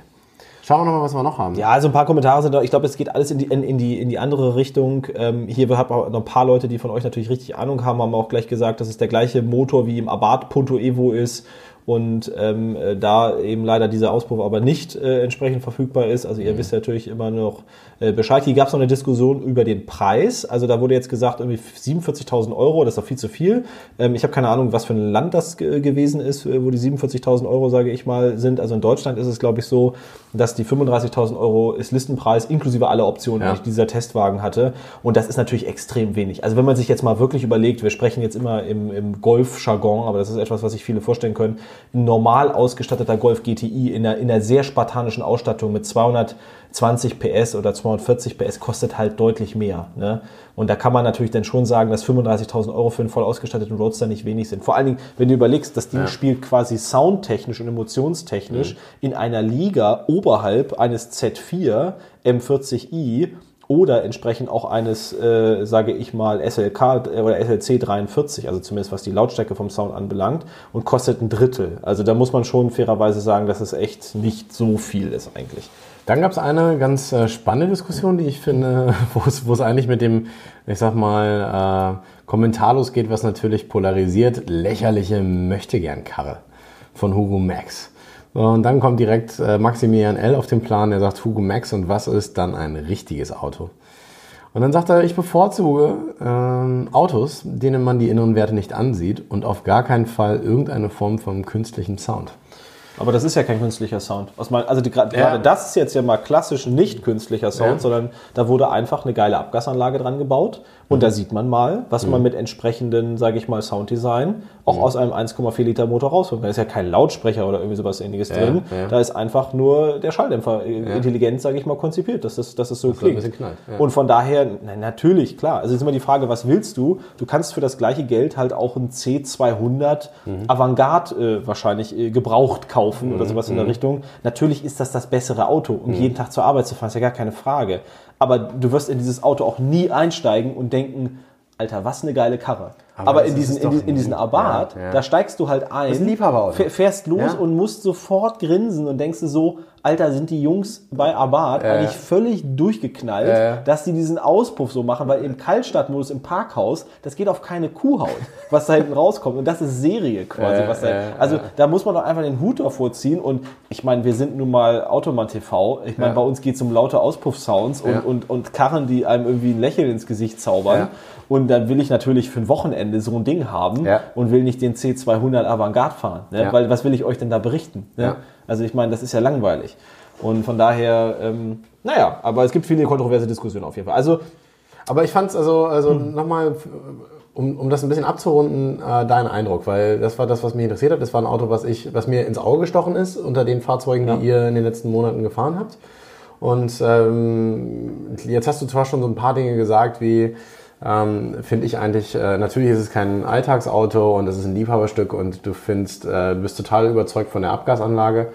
Schauen wir nochmal, was wir noch haben. Ja, also ein paar Kommentare sind da. Ich glaube, es geht alles in die, in, in die, in die andere Richtung. Ähm, hier haben auch noch ein paar Leute, die von euch natürlich richtig Ahnung haben, haben auch gleich gesagt, dass es der gleiche Motor wie im Abarth Punto Evo ist und ähm, äh, da eben leider dieser Auspuff aber nicht äh, entsprechend verfügbar ist. Also ihr wisst ja natürlich immer noch äh, Bescheid. Hier gab es noch eine Diskussion über den Preis. Also da wurde jetzt gesagt, irgendwie 47.000 Euro, das ist doch viel zu viel. Ähm, ich habe keine Ahnung, was für ein Land das ge gewesen ist, äh, wo die 47.000 Euro, sage ich mal, sind. Also in Deutschland ist es, glaube ich, so, dass die 35.000 Euro ist Listenpreis inklusive aller Optionen, Ja. die dieser Testwagen hatte. Und das ist natürlich extrem wenig. Also wenn man sich jetzt mal wirklich überlegt, wir sprechen jetzt immer im, im Golf-Jargon, aber das ist etwas, was sich viele vorstellen können, normal ausgestatteter Golf GTI in einer, in einer sehr spartanischen Ausstattung mit 220 PS oder 240 PS kostet halt deutlich mehr. Ne? Und da kann man natürlich dann schon sagen, dass 35.000 Euro für einen voll ausgestatteten Roadster nicht wenig sind. Vor allen Dingen, wenn du überlegst, das Ding spielt quasi soundtechnisch und emotionstechnisch in einer Liga oberhalb eines Z4 M40i oder entsprechend auch eines, äh, sage ich mal, SLK oder SLC 43, also zumindest was die Lautstärke vom Sound anbelangt, und kostet ein Drittel. Also da muss man schon fairerweise sagen, dass es echt nicht so viel ist eigentlich. Dann gab es eine ganz äh, spannende Diskussion, die ich finde, wo es, eigentlich mit dem, ich sag mal, äh, kommentarlos geht, was natürlich polarisiert, lächerliche Möchtegern-Karre von Hugo Max. Und dann kommt direkt äh, Maximilian L. auf den Plan, der sagt, Hugo Max und was ist dann ein richtiges Auto? Und dann sagt er, ich bevorzuge ähm, Autos, denen man die inneren Werte nicht ansieht und auf gar keinen Fall irgendeine Form von künstlichem Sound. Aber das ist ja kein künstlicher Sound. Also die, gerade gerade das ist jetzt ja mal klassisch nicht künstlicher Sound, Ja. sondern da wurde einfach eine geile Abgasanlage dran gebaut. Und Mhm. da sieht man mal, was man mit entsprechenden, sage ich mal, Sounddesign auch Mhm. aus einem 1,4 Liter Motor rausholt. Da ist ja kein Lautsprecher oder irgendwie sowas ähnliches drin. ja. Da ist einfach nur der Schalldämpfer äh, intelligent, sage ich mal, konzipiert, dass es, dass es so ein klingt. knallt, ja. Und von daher, na, natürlich, klar. Also ist immer die Frage, was willst du? Du kannst für das gleiche Geld halt auch ein C200 Mhm. Avantgarde äh, wahrscheinlich äh, gebraucht kaufen oder sowas in der Richtung. Natürlich ist das das bessere Auto, um jeden Tag zur Arbeit zu fahren, ist ja gar keine Frage. Aber du wirst in dieses Auto auch nie einsteigen und denken, Alter, was eine geile Karre. Aber, Aber in diesen, in, in diesen Abarth, ja, ja. da steigst du halt ein, ist ein fährst los Ja. und musst sofort grinsen und denkst du so, Alter, sind die Jungs bei Abarth Ja, eigentlich völlig durchgeknallt, Ja, dass die diesen Auspuff so machen, weil im Kaltstartmodus im Parkhaus, das geht auf keine Kuhhaut, was da hinten rauskommt. Und das ist Serie quasi. Was da, also da muss man doch einfach den Hut davor ziehen. Und ich meine, wir sind nun mal Automann TV. Ich meine, bei uns geht es um laute Auspuff-Sounds und, und, und Karren, die einem irgendwie ein Lächeln ins Gesicht zaubern. Und dann will ich natürlich für ein Wochenende so ein Ding haben und will nicht den C200 Avantgarde fahren. Ne? Weil was will ich euch denn da berichten? Ne? Ja. Also ich meine, das ist ja langweilig. Und von daher, ähm, naja, aber es gibt viele kontroverse Diskussionen auf jeden Fall. Also Aber ich fand es also, also Hm. nochmal, um, um das ein bisschen abzurunden, äh, dein Eindruck, weil das war das, was mich interessiert hat. Das war ein Auto, was, ich, was mir ins Auge gestochen ist unter den Fahrzeugen, die ihr in den letzten Monaten gefahren habt. Und ähm, jetzt hast du zwar schon so ein paar Dinge gesagt, wie ähm, finde ich eigentlich, äh, natürlich ist es kein Alltagsauto und es ist ein Liebhaberstück und du findest, äh, bist total überzeugt von der Abgasanlage.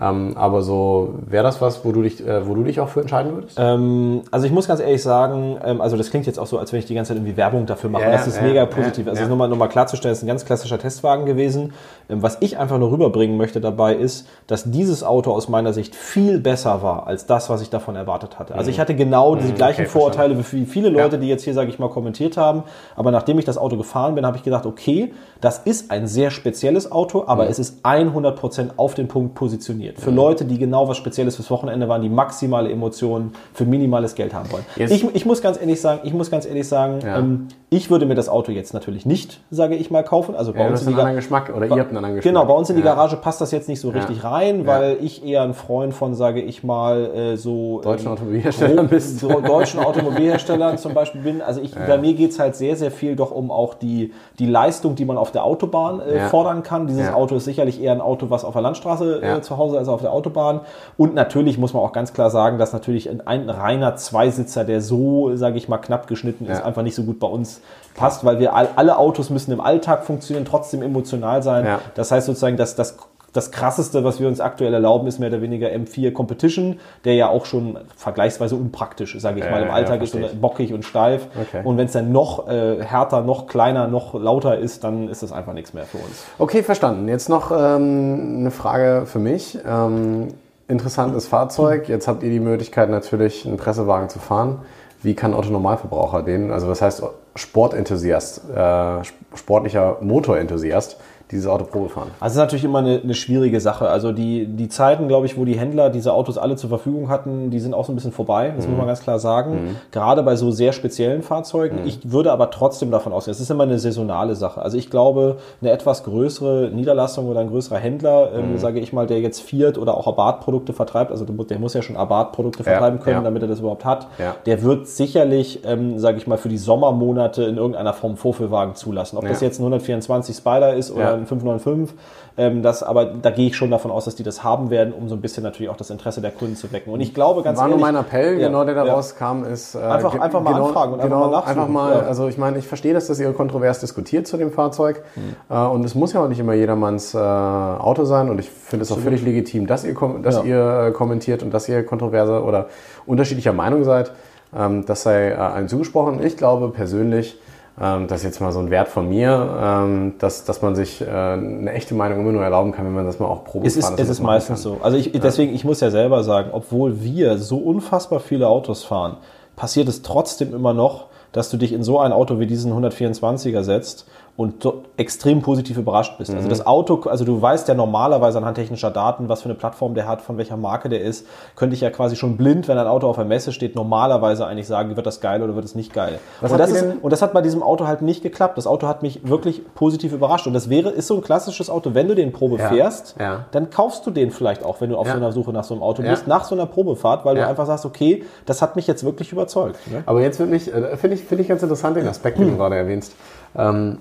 Ähm, aber so, wäre das was, wo du, dich, äh, wo du dich auch für entscheiden würdest? Ähm, also ich muss ganz ehrlich sagen, ähm, also das klingt jetzt auch so, als wenn ich die ganze Zeit irgendwie Werbung dafür mache. Ja, das ist ja, mega ja, positiv. also ja. nur, mal, nur mal klarzustellen, es ist ein ganz klassischer Testwagen gewesen. Ähm, was ich einfach nur rüberbringen möchte dabei ist, dass dieses Auto aus meiner Sicht viel besser war als das, was ich davon erwartet hatte. Also ich hatte genau die gleichen Mhm. okay, Vorurteile wie viele Leute, die jetzt hier, sage ich mal, kommentiert haben. Aber nachdem ich das Auto gefahren bin, habe ich gedacht, okay, das ist ein sehr spezielles Auto, aber Mhm. es ist 100% auf den Punkt positioniert. Für Leute, die genau was Spezielles fürs Wochenende waren, die maximale Emotionen für minimales Geld haben wollen. Ich, ich muss ganz ehrlich sagen, ich muss ganz ehrlich sagen, Ja. ähm, ich würde mir das Auto jetzt natürlich nicht, sage ich mal, kaufen. Also bei Ja, uns hast in einen die Ga- anderen Geschmack oder ihr habt einen anderen Geschmack. Genau, bei uns in die Ja. Garage passt das jetzt nicht so richtig rein, weil ich eher ein Freund von, sage ich mal, äh, so Deutschen ähm, Automobilherstellern grob- bist. so deutschen Automobilherstellern zum Beispiel bin. Also ich, bei mir geht es halt sehr, sehr viel doch um auch die, die Leistung, die man auf der Autobahn äh, Ja. fordern kann. Dieses Ja. Auto ist sicherlich eher ein Auto, was auf der Landstraße Ja. äh, zu Hause ist als auf der Autobahn. Und natürlich muss man auch ganz klar sagen, dass natürlich ein, ein reiner Zweisitzer, der so, sage ich mal, knapp geschnitten ist, Ja. einfach nicht so gut bei uns passt, weil wir all, alle Autos müssen im Alltag funktionieren, trotzdem emotional sein. Ja. Das heißt sozusagen, dass das das krasseste, was wir uns aktuell erlauben, ist mehr oder weniger M4 Competition, der ja auch schon vergleichsweise unpraktisch, sage ich Ja, mal, im ja, Alltag ist verstehe und bockig und steif. Okay. Und wenn es dann noch äh, härter, noch kleiner, noch lauter ist, dann ist das einfach nichts mehr für uns. Okay, verstanden. Jetzt noch ähm, eine Frage für mich. Ähm, interessantes Fahrzeug. Jetzt habt ihr die Möglichkeit natürlich, einen Pressewagen zu fahren. Wie kann Otto Normalverbraucher den, also was heißt Sportenthusiast, äh, sportlicher Motorenthusiast, dieses Auto Probe fahren? Also es ist natürlich immer eine, eine schwierige Sache. Also die, die Zeiten, glaube ich, wo die Händler diese Autos alle zur Verfügung hatten, die sind auch so ein bisschen vorbei. Das muss man ganz klar sagen. Gerade bei so sehr speziellen Fahrzeugen. Ich würde aber trotzdem davon ausgehen, es ist immer eine saisonale Sache. Also ich glaube, eine etwas größere Niederlassung oder ein größerer Händler, ähm, sage ich mal, der jetzt Fiat oder auch Abarth-Produkte vertreibt, also der muss ja schon Abarth-Produkte Ja, vertreiben können, ja. damit er das überhaupt hat, Ja. der wird sicherlich, ähm, sage ich mal, für die Sommermonate in irgendeiner Form Vorführwagen zulassen. Ob das Ja. jetzt ein 124 Spider ist oder Ja. Ein 595. Ähm, das, aber da gehe ich schon davon aus, dass die das haben werden, um so ein bisschen natürlich auch das Interesse der Kunden zu wecken. Und ich glaube ganz War nur ehrlich, mein Appell, Ja, genau der da ja. rauskam, ist... Äh, Einfach- einfach mal anfragen und einfach genau, mal nachsuchen. Einfach mal, Ja. also ich meine, ich verstehe das, dass ihr kontrovers diskutiert zu dem Fahrzeug. Mhm. Äh, und es muss ja auch nicht immer jedermanns äh, Auto sein. Und ich finde es auch völlig legitim, dass ihr, dass ihr äh, kommentiert und dass ihr kontroverse oder unterschiedlicher Meinung seid. Ähm, das sei äh, allen zugesprochen. Ich glaube persönlich, das ist jetzt mal so ein Wert von mir, ähm, dass, dass man sich äh, eine echte Meinung immer nur erlauben kann, wenn man das mal auch probe Es ist, es ist meistens kann. so. Also ich, deswegen, ich muss ja selber sagen, obwohl wir so unfassbar viele Autos fahren, passiert es trotzdem immer noch, dass du dich in so ein Auto wie diesen 124er setzt und so extrem positiv überrascht bist. Mhm. Also das Auto, also du weißt ja normalerweise anhand technischer Daten, was für eine Plattform der hat, von welcher Marke der ist, könnte ich ja quasi schon blind, wenn ein Auto auf der Messe steht, normalerweise eigentlich sagen, wird das geil oder wird es nicht geil. Und, das ist, und das hat bei diesem Auto halt nicht geklappt. Das Auto hat mich wirklich positiv überrascht. Und das wäre, ist so ein klassisches Auto, wenn du den Probe Ja, fährst, ja. dann kaufst du den vielleicht auch, wenn du auf Ja. so einer Suche nach so einem Auto bist, nach so einer Probefahrt, weil du einfach sagst, okay, das hat mich jetzt wirklich überzeugt. Ne? Aber jetzt äh, finde ich, finde ich ganz interessant den Aspekt, den du gerade erwähnst. Ähm,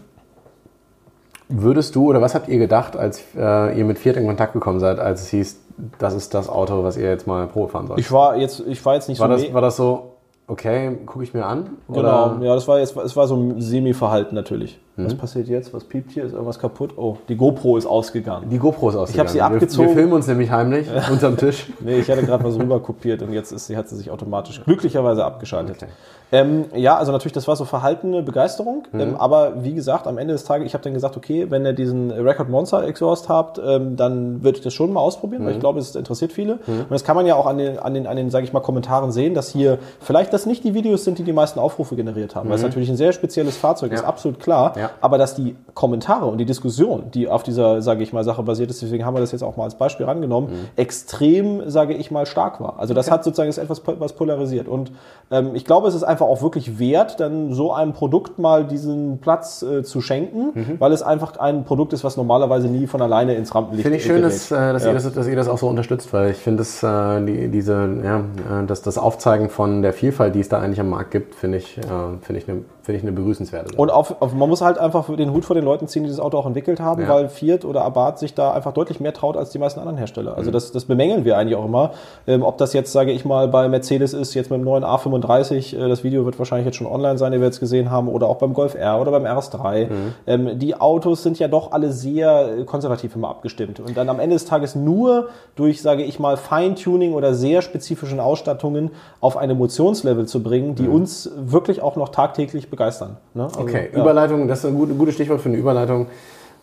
würdest du oder was habt ihr gedacht, als äh, ihr mit Fiat in Kontakt gekommen seid, als es hieß, das ist das Auto, was ihr jetzt mal Probe fahren sollt? Ich war jetzt, ich war jetzt nicht war, so. das, war das so, okay, gucke ich mir an. Genau, ja, das war jetzt, es war so ein Semi-Verhalten natürlich. Was passiert jetzt? Was piept hier? Ist irgendwas kaputt? Oh, die GoPro ist ausgegangen. Die GoPro ist ausgegangen. hab sie abgezogen. Wir, wir filmen uns nämlich heimlich unterm Tisch. Nee, ich hatte gerade was rüber kopiert und jetzt ist sie, hat sie sich automatisch glücklicherweise abgeschaltet. Okay. Ähm, ja, also natürlich, das war so verhaltene Begeisterung. Mhm. Ähm, aber wie gesagt, am Ende des Tages, ich habe dann gesagt, okay, wenn ihr diesen Record Monster Exhaust habt, ähm, dann würde ich das schon mal ausprobieren, Mhm. weil ich glaube, es interessiert viele. Und das kann man ja auch an den, an den, an den sage ich mal, Kommentaren sehen, dass hier vielleicht das nicht die Videos sind, die die meisten Aufrufe generiert haben. Weil es natürlich ein sehr spezielles Fahrzeug ist, Mhm. Ja. absolut klar. Ja. Aber dass die Kommentare und die Diskussion, die auf dieser, sage ich mal, Sache basiert ist, deswegen haben wir das jetzt auch mal als Beispiel rangenommen, extrem, sage ich mal, stark war. Also das hat sozusagen das etwas was polarisiert. Und ähm, ich glaube, es ist einfach auch wirklich wert, dann so einem Produkt mal diesen Platz äh, zu schenken, Mhm. weil es einfach ein Produkt ist, was normalerweise nie von alleine ins Rampenlicht Finde ich schön, dass, äh, dass, Ja. ihr das, dass ihr das auch so unterstützt, weil ich finde, dass, äh, die, diese, ja, äh, dass das Aufzeigen von der Vielfalt, die es da eigentlich am Markt gibt, finde ich, äh, finde ich eine finde ich eine begrüßenswerte Sache. Und auf, auf, man muss halt einfach den Hut vor den Leuten ziehen, die das Auto auch entwickelt haben, Ja. weil Fiat oder Abarth sich da einfach deutlich mehr traut als die meisten anderen Hersteller. Mhm. Also das, das bemängeln wir eigentlich auch immer. Ähm, ob das jetzt, sage ich mal, bei Mercedes ist, jetzt mit dem neuen A35, äh, das Video wird wahrscheinlich jetzt schon online sein, den wir jetzt gesehen haben, oder auch beim Golf R oder beim RS3. Mhm. Ähm, die Autos sind ja doch alle sehr äh, konservativ immer abgestimmt. Und dann am Ende des Tages nur durch, sage ich mal, Feintuning oder sehr spezifischen Ausstattungen auf ein Emotionslevel zu bringen, die uns wirklich auch noch tagtäglich begeistern. Ne? Also, Okay, ja. Überleitung, das ist ein gutes, gutes Stichwort für eine Überleitung.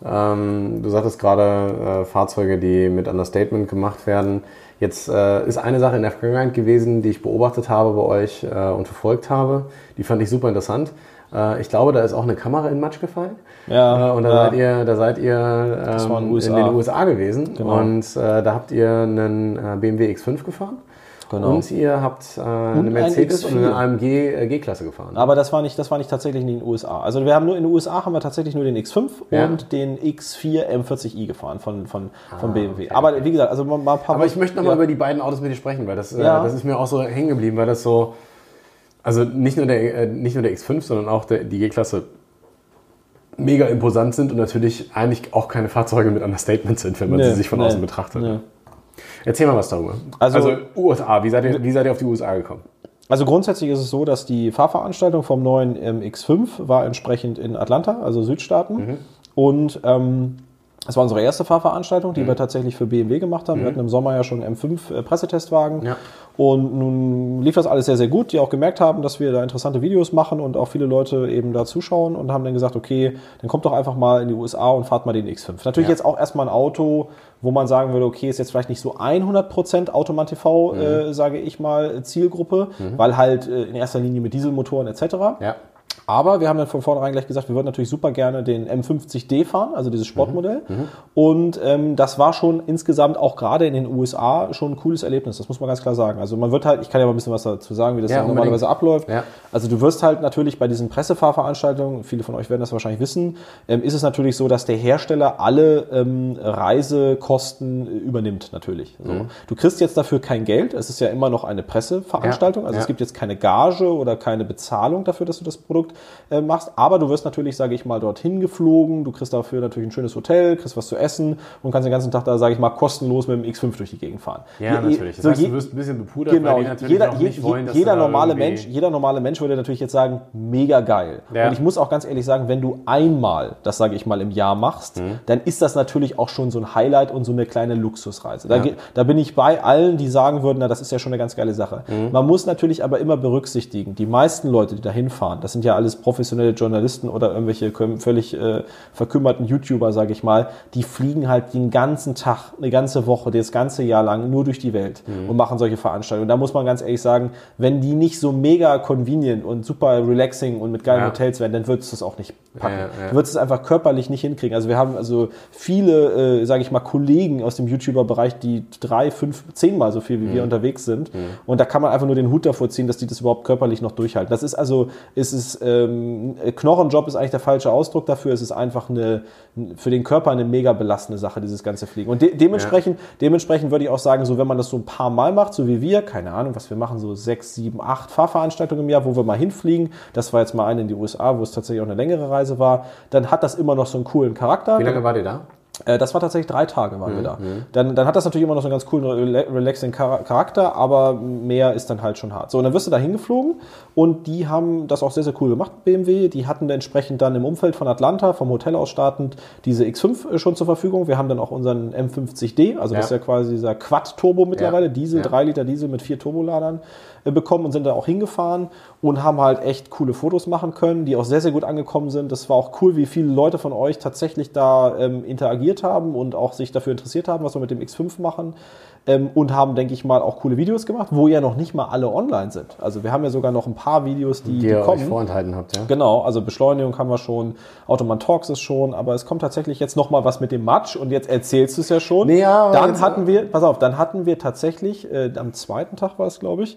Ähm, du sagtest gerade äh, Fahrzeuge, die mit Understatement gemacht werden. Jetzt äh, ist eine Sache in der Vergangenheit gewesen, die ich beobachtet habe bei euch äh, und verfolgt habe. Die fand ich super interessant. Äh, ich glaube, da ist auch eine Kamera in Matsch gefallen. Ja, Äh, und da ja. seid ihr, da seid ihr ähm, in den USA. in den USA gewesen. Genau. Und äh, da habt ihr einen BMW X5 gefahren. Genau. Und ihr habt äh, eine ein Mercedes und X4. eine AMG äh, G-Klasse gefahren. Aber das war nicht, das war nicht tatsächlich in den USA. Also wir haben nur in den USA haben wir tatsächlich nur den X5 Ja. und den X4 M40i gefahren von, von, von BMW. Aber wie gesagt, also mal ein paar Ah, Aber ich möchte noch ja. über die beiden Autos mit dir sprechen, weil das, Ja. äh, das ist mir auch so hängen geblieben, weil das so, also nicht nur der, äh, nicht nur der X5, sondern auch der, die G-Klasse mega imposant sind und natürlich eigentlich auch keine Fahrzeuge mit Understatement sind, wenn man Nee, sie sich von nee, außen betrachtet. nee. Erzähl mal was darüber. Also- Also, USA, wie seid, ihr, wie seid ihr auf die USA gekommen? Also grundsätzlich ist es so, dass die Fahrveranstaltung vom neuen ähm, X5 war entsprechend in Atlanta, also Südstaaten. Mhm. Und ähm, das war unsere erste Fahrveranstaltung, Mhm. die wir tatsächlich für BMW gemacht haben. Wir hatten im Sommer ja schon einen M5 äh, Pressetestwagen. Ja. Und nun lief das alles sehr, sehr gut, die auch gemerkt haben, dass wir da interessante Videos machen und auch viele Leute eben da zuschauen und haben dann gesagt, okay, dann kommt doch einfach mal in die USA und fahrt mal den X5. Natürlich Ja. jetzt auch erstmal ein Auto, wo man sagen würde, okay, ist jetzt vielleicht nicht so 100% Automan TV, Mhm. äh, sage ich mal, Zielgruppe, weil halt äh, in erster Linie mit Dieselmotoren etc. Ja. Aber wir haben dann von vornherein gleich gesagt, wir würden natürlich super gerne den M50D fahren, also dieses Sportmodell. Und ähm, das war schon insgesamt auch gerade in den USA schon ein cooles Erlebnis, das muss man ganz klar sagen. Also man wird halt, ich kann ja mal ein bisschen was dazu sagen, wie das Ja, normalerweise abläuft. Ja. Also du wirst halt natürlich bei diesen Pressefahrveranstaltungen, viele von euch werden das wahrscheinlich wissen, ähm, ist es natürlich so, dass der Hersteller alle ähm, Reisekosten äh, übernimmt natürlich. So. Mhm. Du kriegst jetzt dafür kein Geld, es ist ja immer noch eine Presseveranstaltung, also ja. es gibt jetzt keine Gage oder keine Bezahlung dafür, dass du das Produkt äh, machst, aber du wirst natürlich, sage ich mal, dorthin geflogen, du kriegst dafür natürlich ein schönes Hotel, kriegst was zu essen und kannst den ganzen Tag da, sage ich mal, kostenlos mit dem X5 durch die Gegend fahren. Ja, Je- natürlich. Das so heißt, je- du wirst ein bisschen bepudert, Genau, weil die natürlich jeder, auch je, nicht wollen, je, dass jeder normale Mensch, jeder normale Mensch würde natürlich jetzt sagen, mega geil. Ja. Und ich muss auch ganz ehrlich sagen, wenn du einmal, das sage ich mal, im Jahr machst, Mhm. dann ist das natürlich auch schon so ein Highlight und so eine kleine Luxusreise. Da, Ja. da bin ich bei allen, die sagen würden, na, das ist ja schon eine ganz geile Sache. Mhm. Man muss natürlich aber immer berücksichtigen, die meisten Leute, die da hinfahren, das sind ja alles professionelle Journalisten oder irgendwelche völlig äh, verkümmerten YouTuber, sage ich mal, die fliegen halt den ganzen Tag, eine ganze Woche, das ganze Jahr lang nur durch die Welt Mhm. und machen solche Veranstaltungen. Und da muss man ganz ehrlich sagen, wenn die nicht so mega convenient und super relaxing und mit geilen Ja. Hotels wären, dann würdest du es auch nicht packen. Ja, ja. Du würdest es einfach körperlich nicht hinkriegen. Also wir haben also viele, äh, sage ich mal, Kollegen aus dem YouTuber-Bereich, die drei, fünf, zehnmal so viel wie Mhm. wir unterwegs sind. Und da kann man einfach nur den Hut davor ziehen, dass die das überhaupt körperlich noch durchhalten. Das ist also, es ist, ähm, Knochenjob ist eigentlich der falsche Ausdruck dafür. Es ist einfach eine, für den Körper eine mega belastende Sache, dieses ganze Fliegen. Und de dementsprechend, dementsprechend würde ich auch sagen, so wenn man das so ein paar Mal macht, so wie wir, keine Ahnung, was wir machen, so sechs, sieben, acht Fahrveranstaltungen im Jahr, wo wir mal hinfliegen. Das war jetzt mal eine in die USA, wo es tatsächlich auch eine längere Reise war. Dann hat das immer noch so einen coolen Charakter. Wie lange wart ihr da? Äh, das war tatsächlich drei Tage waren wir da. Dann, dann hat das natürlich immer noch so einen ganz coolen, rela- relaxing Char- Charakter, aber mehr ist dann halt schon hart. So, und dann wirst du da hingeflogen und die haben das auch sehr, sehr cool gemacht, BMW. Die hatten entsprechend dann im Umfeld von Atlanta, vom Hotel aus startend, diese X5 schon zur Verfügung. Wir haben dann auch unseren M50D, also das ist Ja. ja quasi dieser Quad-Turbo mittlerweile, Ja. Diesel, Ja. 3 Liter Diesel mit vier Turboladern äh, bekommen und sind da auch hingefahren und haben halt echt coole Fotos machen können, die auch sehr, sehr gut angekommen sind. Das war auch cool, wie viele Leute von euch tatsächlich da ähm, interagiert haben und auch sich dafür interessiert haben, was wir mit dem X5 machen. Ähm, und haben, denke ich mal, auch coole Videos gemacht, wo ja noch nicht mal alle online sind. Also wir haben ja sogar noch ein paar Videos, die, Die die ihr euch kommen. vorenthalten habt, ja? Genau, also Beschleunigung haben wir schon, Automan Talks ist schon, aber es kommt tatsächlich jetzt noch mal was mit dem Matsch und jetzt erzählst du es ja schon. Nee, ja, dann hatten wir, pass auf, dann hatten wir tatsächlich, äh, am zweiten Tag war es, glaube ich,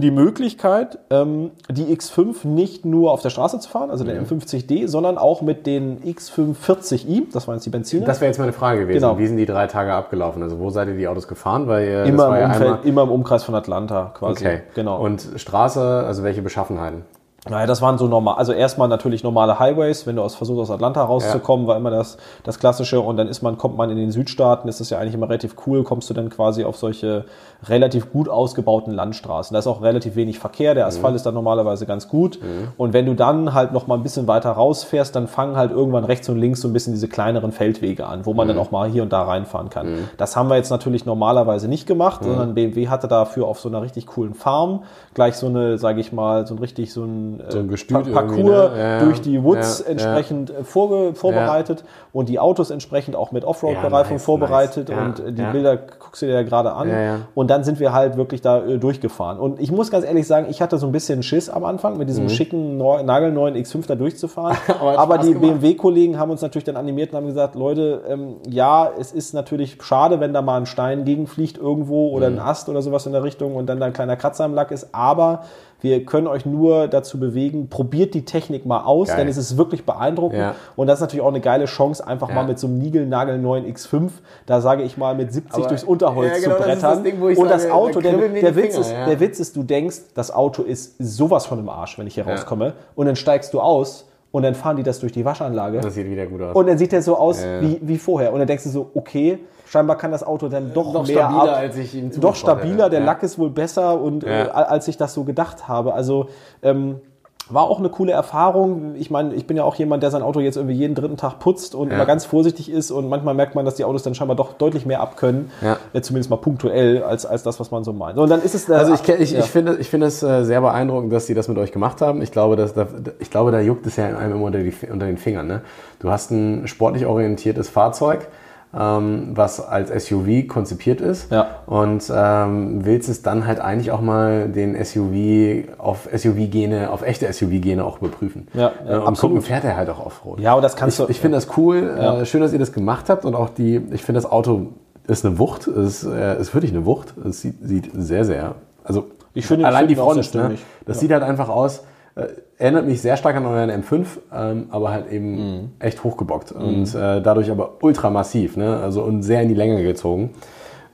die Möglichkeit, ähm, die X5 nicht nur auf der Straße zu fahren, also Mhm. der M50D, sondern auch mit den X540i, das waren jetzt die Benziner. Das wäre jetzt meine Frage gewesen. Genau. Wie sind die drei Tage abgelaufen? Also wo seid ihr die Autos gefahren? Weil immer, im ja Umfeld, einmal, immer im Umkreis von Atlanta quasi. Okay. Genau. Und Straße, also welche Beschaffenheiten? Naja, das waren so normal, also erstmal natürlich normale Highways, wenn du aus versuchst aus Atlanta rauszukommen, war immer das, das Klassische. Und dann ist man, kommt man in den Südstaaten, ist das ja eigentlich immer relativ cool, kommst du dann quasi auf solche relativ gut ausgebauten Landstraßen. Da ist auch relativ wenig Verkehr, der Asphalt ist dann normalerweise ganz gut. Und wenn du dann halt noch mal ein bisschen weiter rausfährst, dann fangen halt irgendwann rechts und links so ein bisschen diese kleineren Feldwege an, wo man dann auch mal hier und da reinfahren kann. Das haben wir jetzt natürlich normalerweise nicht gemacht, sondern BMW hatte dafür auf so einer richtig coolen Farm gleich so eine, sage ich mal, so ein richtig so ein, So ein äh, Gestüt Pa- irgendwie, Parcours ne? Ja, ja. durch die Woods Ja, entsprechend äh, vorge vorbereitet und die Autos entsprechend auch mit Offroad-Bereifung Ja, nice, vorbereitet nice. Ja, und äh, die ja. Bilder guckst du dir ja gerade an. Ja, ja. Und dann sind wir halt wirklich da durchgefahren. Und ich muss ganz ehrlich sagen, ich hatte so ein bisschen Schiss am Anfang, mit diesem schicken, neu, nagelneuen X5 da durchzufahren. Mhm. Aber Aber die. BMW-Kollegen haben uns natürlich dann animiert und haben gesagt, Leute, ähm, ja, es ist natürlich schade, wenn da mal ein Stein gegenfliegt irgendwo oder Mhm. ein Ast oder sowas in der Richtung und dann da ein kleiner Kratzer am Lack ist, aber wir können euch nur dazu bewegen, probiert die Technik mal aus, Geil. denn es ist wirklich beeindruckend Ja. und das ist natürlich auch eine geile Chance, einfach Ja. mal mit so einem niegelnagelneuen X5, da sage ich mal mit 70 Aber- durchs Unterholz genau, zu das brettern das Ding, und das sage, da Auto, der, der, Witz Finger, ist, der Witz ist, du denkst, das Auto ist sowas von im Arsch, wenn ich hier rauskomme und dann steigst du aus und dann fahren die das durch die Waschanlage Das sieht wieder gut aus. und dann sieht der so aus Ja. wie, wie vorher. Und dann denkst du so, okay, scheinbar kann das Auto dann doch, Doch mehr stabiler, ab. als ich ihm Doch stabiler, hätte. der Ja. Lack ist wohl besser und Ja. äh, als ich das so gedacht habe. Also ähm, war auch eine coole Erfahrung. Ich meine, ich bin ja auch jemand, der sein Auto jetzt irgendwie jeden dritten Tag putzt und Ja. immer ganz vorsichtig ist und manchmal merkt man, dass die Autos dann scheinbar doch deutlich mehr abkönnen, Ja. äh, zumindest mal punktuell, als, als das, was man so meint. Und dann ist es... äh, Also ich, ich, ja. ich finde ich finde es äh, sehr beeindruckend, dass sie das mit euch gemacht haben. Ich glaube, dass da, ich glaube, da juckt es ja einem immer unter, die, unter den Fingern. Ne? Du hast ein sportlich orientiertes Fahrzeug, ähm, was als SUV konzipiert ist Ja. und ähm, willst es dann halt eigentlich auch mal den SUV auf SUV-Gene, auf echte SUV-Gene auch überprüfen. Ja, äh, und absolut. gucken, fährt er halt auch Offroad. Ja, und das kannst ich, du- Ich finde das cool. Ja. Äh, schön, dass ihr das gemacht habt und auch die, ich finde das Auto ist eine Wucht, ist, äh, ist wirklich eine Wucht. Es sieht, sieht sehr, sehr, also Ich finde- allein die Front, ne? das Ja. sieht halt einfach aus, äh, erinnert mich sehr stark an euren M5, ähm, aber halt eben Mhm. echt hochgebockt und äh, dadurch aber ultra massiv, ne? also und sehr in die Länge gezogen.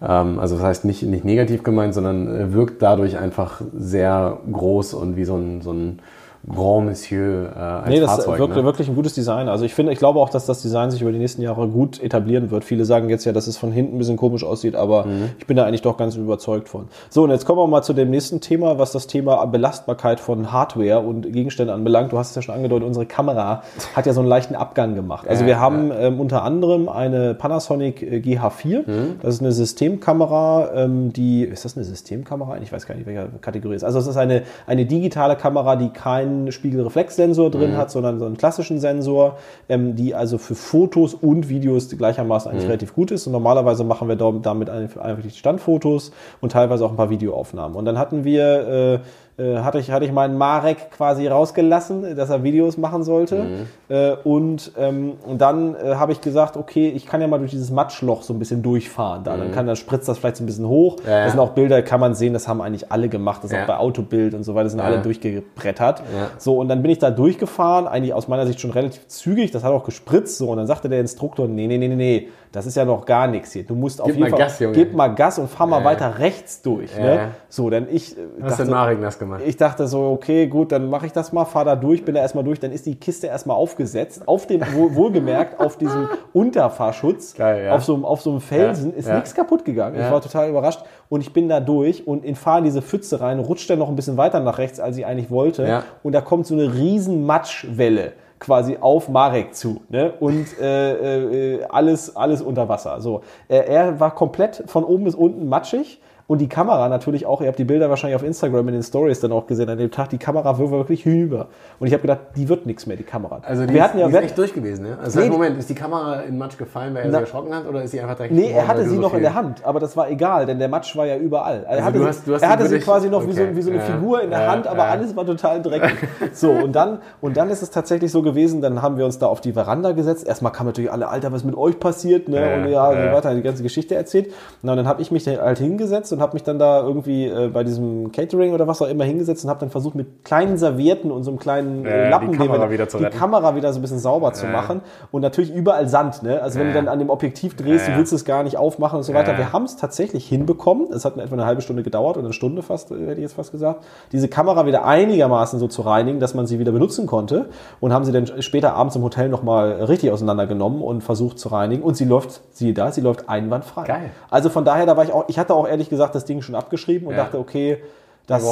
Ähm, also das heißt nicht, nicht negativ gemeint, sondern äh, wirkt dadurch einfach sehr groß und wie so ein, so ein Grand Monsieur äh, als Nee, das Fahrzeug. ist wirklich, ne? wirklich ein gutes Design. Also ich finde, ich glaube auch, dass das Design sich über die nächsten Jahre gut etablieren wird. Viele sagen jetzt ja, dass es von hinten ein bisschen komisch aussieht, aber Mhm. ich bin da eigentlich doch ganz überzeugt von. So, und jetzt kommen wir mal zu dem nächsten Thema, was das Thema Belastbarkeit von Hardware und Gegenständen anbelangt. Du hast es ja schon angedeutet, unsere Kamera hat ja so einen leichten Abgang gemacht. Also wir haben ähm, unter anderem eine Panasonic äh, GH4. Mhm. Das ist eine Systemkamera, ähm, die, ist das eine Systemkamera? Ich weiß gar nicht, welche Kategorie es ist. Also es ist eine, eine digitale Kamera, die keinen Spiegelreflexsensor drin hat, sondern so einen klassischen Sensor, ähm, die also für Fotos und Videos gleichermaßen eigentlich relativ gut ist. Und normalerweise machen wir damit einfach die Standfotos und teilweise auch ein paar Videoaufnahmen. Und dann hatten wir, äh, äh, hatte ich, hatte ich meinen Marek quasi rausgelassen, dass er Videos machen sollte. Äh, und, ähm, und dann äh, habe ich gesagt, okay, ich kann ja mal durch dieses Matschloch so ein bisschen durchfahren. Da. Dann kann, dann spritzt das vielleicht so ein bisschen hoch. Ja, ja. Das sind auch Bilder, kann man sehen, das haben eigentlich alle gemacht. Das ist Ja. auch bei Autobild und so weiter, sind alle durchgebrettert. Ja. So, und dann bin ich da durchgefahren, eigentlich aus meiner Sicht schon relativ zügig, das hat auch gespritzt. So, und dann sagte der Instruktor, nee, nee, nee, nee, nee, das ist ja noch gar nichts hier. Du musst auf Gib jeden mal Fall, Gas, Junge. gib mal Gas und fahr mal Ja. weiter rechts durch. Ja. Ne? So, denn ich Hast du den Marek nass gemacht. Ich dachte so, okay, gut, dann mache ich das mal, fahr da durch, bin da erstmal durch, dann ist die Kiste erstmal aufgesetzt, auf dem, wohl, wohlgemerkt, auf diesem Unterfahrschutz, Geil, ja. auf, so, einem- auf so einem Felsen, Ja, ist ja. nichts kaputt gegangen. Ich war total überrascht und ich bin da durch und in fahre in diese Pfütze rein, rutscht dann noch ein bisschen weiter nach rechts, als ich eigentlich wollte und da kommt so eine riesen Matschwelle quasi auf Marek zu ne? und äh, äh, alles, alles unter Wasser. So, er, er war komplett von oben bis unten matschig und die Kamera natürlich auch, ihr habt die Bilder wahrscheinlich auf Instagram in den Stories dann auch gesehen an dem Tag, die Kamera war wirklich hinüber. Und ich habe gedacht, die wird nichts mehr, die Kamera. Also die, wir ist, hatten ja, die ist echt durch gewesen, ne? Also Nee, Moment, ist die Kamera in Matsch gefallen, weil er Na- sich erschrocken hat, oder ist sie einfach direkt Nee, er hatte sie so noch in der Hand, aber das war egal, denn der Matsch war ja überall. Er Also hatte, du sie, hast- du hast er hatte sie quasi noch wie, so, okay, wie so eine ja, Figur in der ja, Hand, aber ja. alles war total dreckig. so, und dann, und dann ist es tatsächlich so gewesen, dann haben wir uns da auf die Veranda gesetzt. Erstmal kamen natürlich alle, Alter, was ist mit euch passiert? Ne? Und ja, und weiter, die ganze Geschichte erzählt. Na, und dann habe ich mich da halt hingesetzt und habe mich dann da irgendwie äh, bei diesem Catering oder was auch immer hingesetzt und habe dann versucht, mit kleinen Servietten und so einem kleinen äh, Lappen, die Kamera wieder zu die. Kamera wieder so ein bisschen sauber zu machen. Und natürlich überall Sand. Ne? Also wenn du dann an dem Objektiv drehst, du willst es gar nicht aufmachen und so weiter. Wir haben es tatsächlich hinbekommen. Es hat etwa eine halbe Stunde gedauert oder eine Stunde fast, äh, hätte ich jetzt fast gesagt, diese Kamera wieder einigermaßen so zu reinigen, dass man sie wieder benutzen konnte. Und haben sie dann später abends im Hotel nochmal richtig auseinandergenommen und versucht zu reinigen. Und sie läuft, siehe da, sie läuft einwandfrei. Geil. Also von daher, da war ich auch, ich hatte auch ehrlich gesagt das Ding schon abgeschrieben und Ja. dachte, okay, das,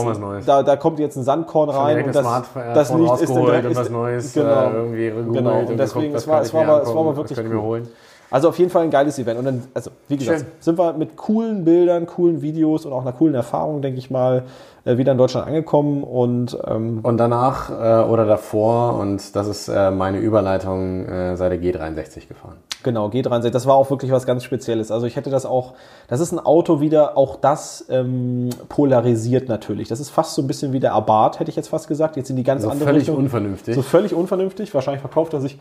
da, da kommt jetzt ein Sandkorn rein und das das, Smartphone das Licht ist ist- was Neues, genau, äh, irgendwie genau. und deswegen, geguckt, es war, es war, mal, es war was wirklich holen. Also auf jeden Fall ein geiles Event. Und dann, also wie gesagt, Schön. sind wir mit coolen Bildern, coolen Videos und auch einer coolen Erfahrung, denke ich mal, äh, wieder in Deutschland angekommen. Und ähm, Und danach äh, oder davor, und das ist äh, meine Überleitung, äh, sei der G63 gefahren. genau, G63, das war auch wirklich was ganz Spezielles. Also ich hätte das auch, das ist ein Auto wieder, auch das ähm, polarisiert natürlich. Das ist fast so ein bisschen wie der Abarth, hätte ich jetzt fast gesagt. Jetzt in die ganz So andere völlig Richtung. unvernünftig. So völlig unvernünftig. Wahrscheinlich verkauft er sich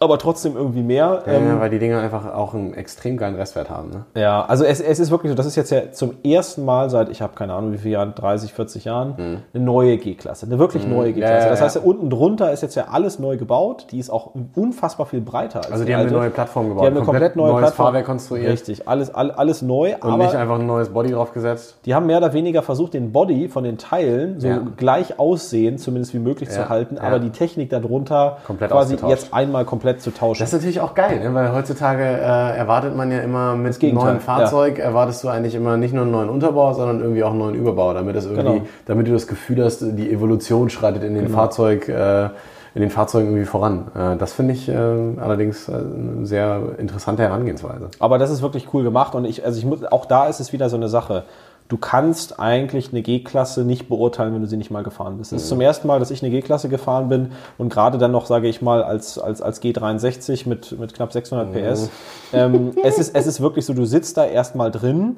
aber trotzdem irgendwie mehr. Ja, Ähm, weil die Dinger einfach auch einen extrem geilen Restwert haben. Ne? Ja, also es, es ist wirklich so, das ist jetzt ja zum ersten Mal seit, ich habe keine Ahnung wie viele Jahren, 30, 40 Jahren, eine neue G-Klasse, eine wirklich neue G-Klasse. Mhm. ja, das heißt, ja, unten drunter ist jetzt ja alles neu gebaut, die ist auch unfassbar viel breiter als Also die haben eine alte. neue Plattform gebaut, Die haben eine komplett, komplett neue neues Plattform. Fahrwerk konstruiert. Richtig, alles, all, alles neu, Und aber nicht einfach ein neues Body draufgesetzt. die haben mehr oder weniger versucht, den Body von den Teilen so gleich aussehen, zumindest wie möglich zu halten, aber die Technik darunter Komplett quasi jetzt einmal komplett zu tauschen. Das ist natürlich auch geil, ne? weil heutzutage äh, erwartet man ja immer mit Gegenteil, neuem Fahrzeug, erwartest du eigentlich immer nicht nur einen neuen Unterbau, sondern irgendwie auch einen neuen Überbau, damit, das irgendwie, Genau. damit du das Gefühl hast, die Evolution schreitet in den Fahrzeug, äh, in den Fahrzeugen irgendwie voran. Äh, das finde ich äh, allerdings äh, eine sehr interessante Herangehensweise. Aber das ist wirklich cool gemacht und ich, also ich muss, auch da ist es wieder so eine Sache. Du kannst eigentlich eine G-Klasse nicht beurteilen, wenn du sie nicht mal gefahren bist. Es ist zum ersten Mal, dass ich eine G-Klasse gefahren bin und gerade dann noch, sage ich mal, als, als, als G63 mit, mit knapp 600 PS. Ähm, es, ist, es ist wirklich so, du sitzt da erstmal drin.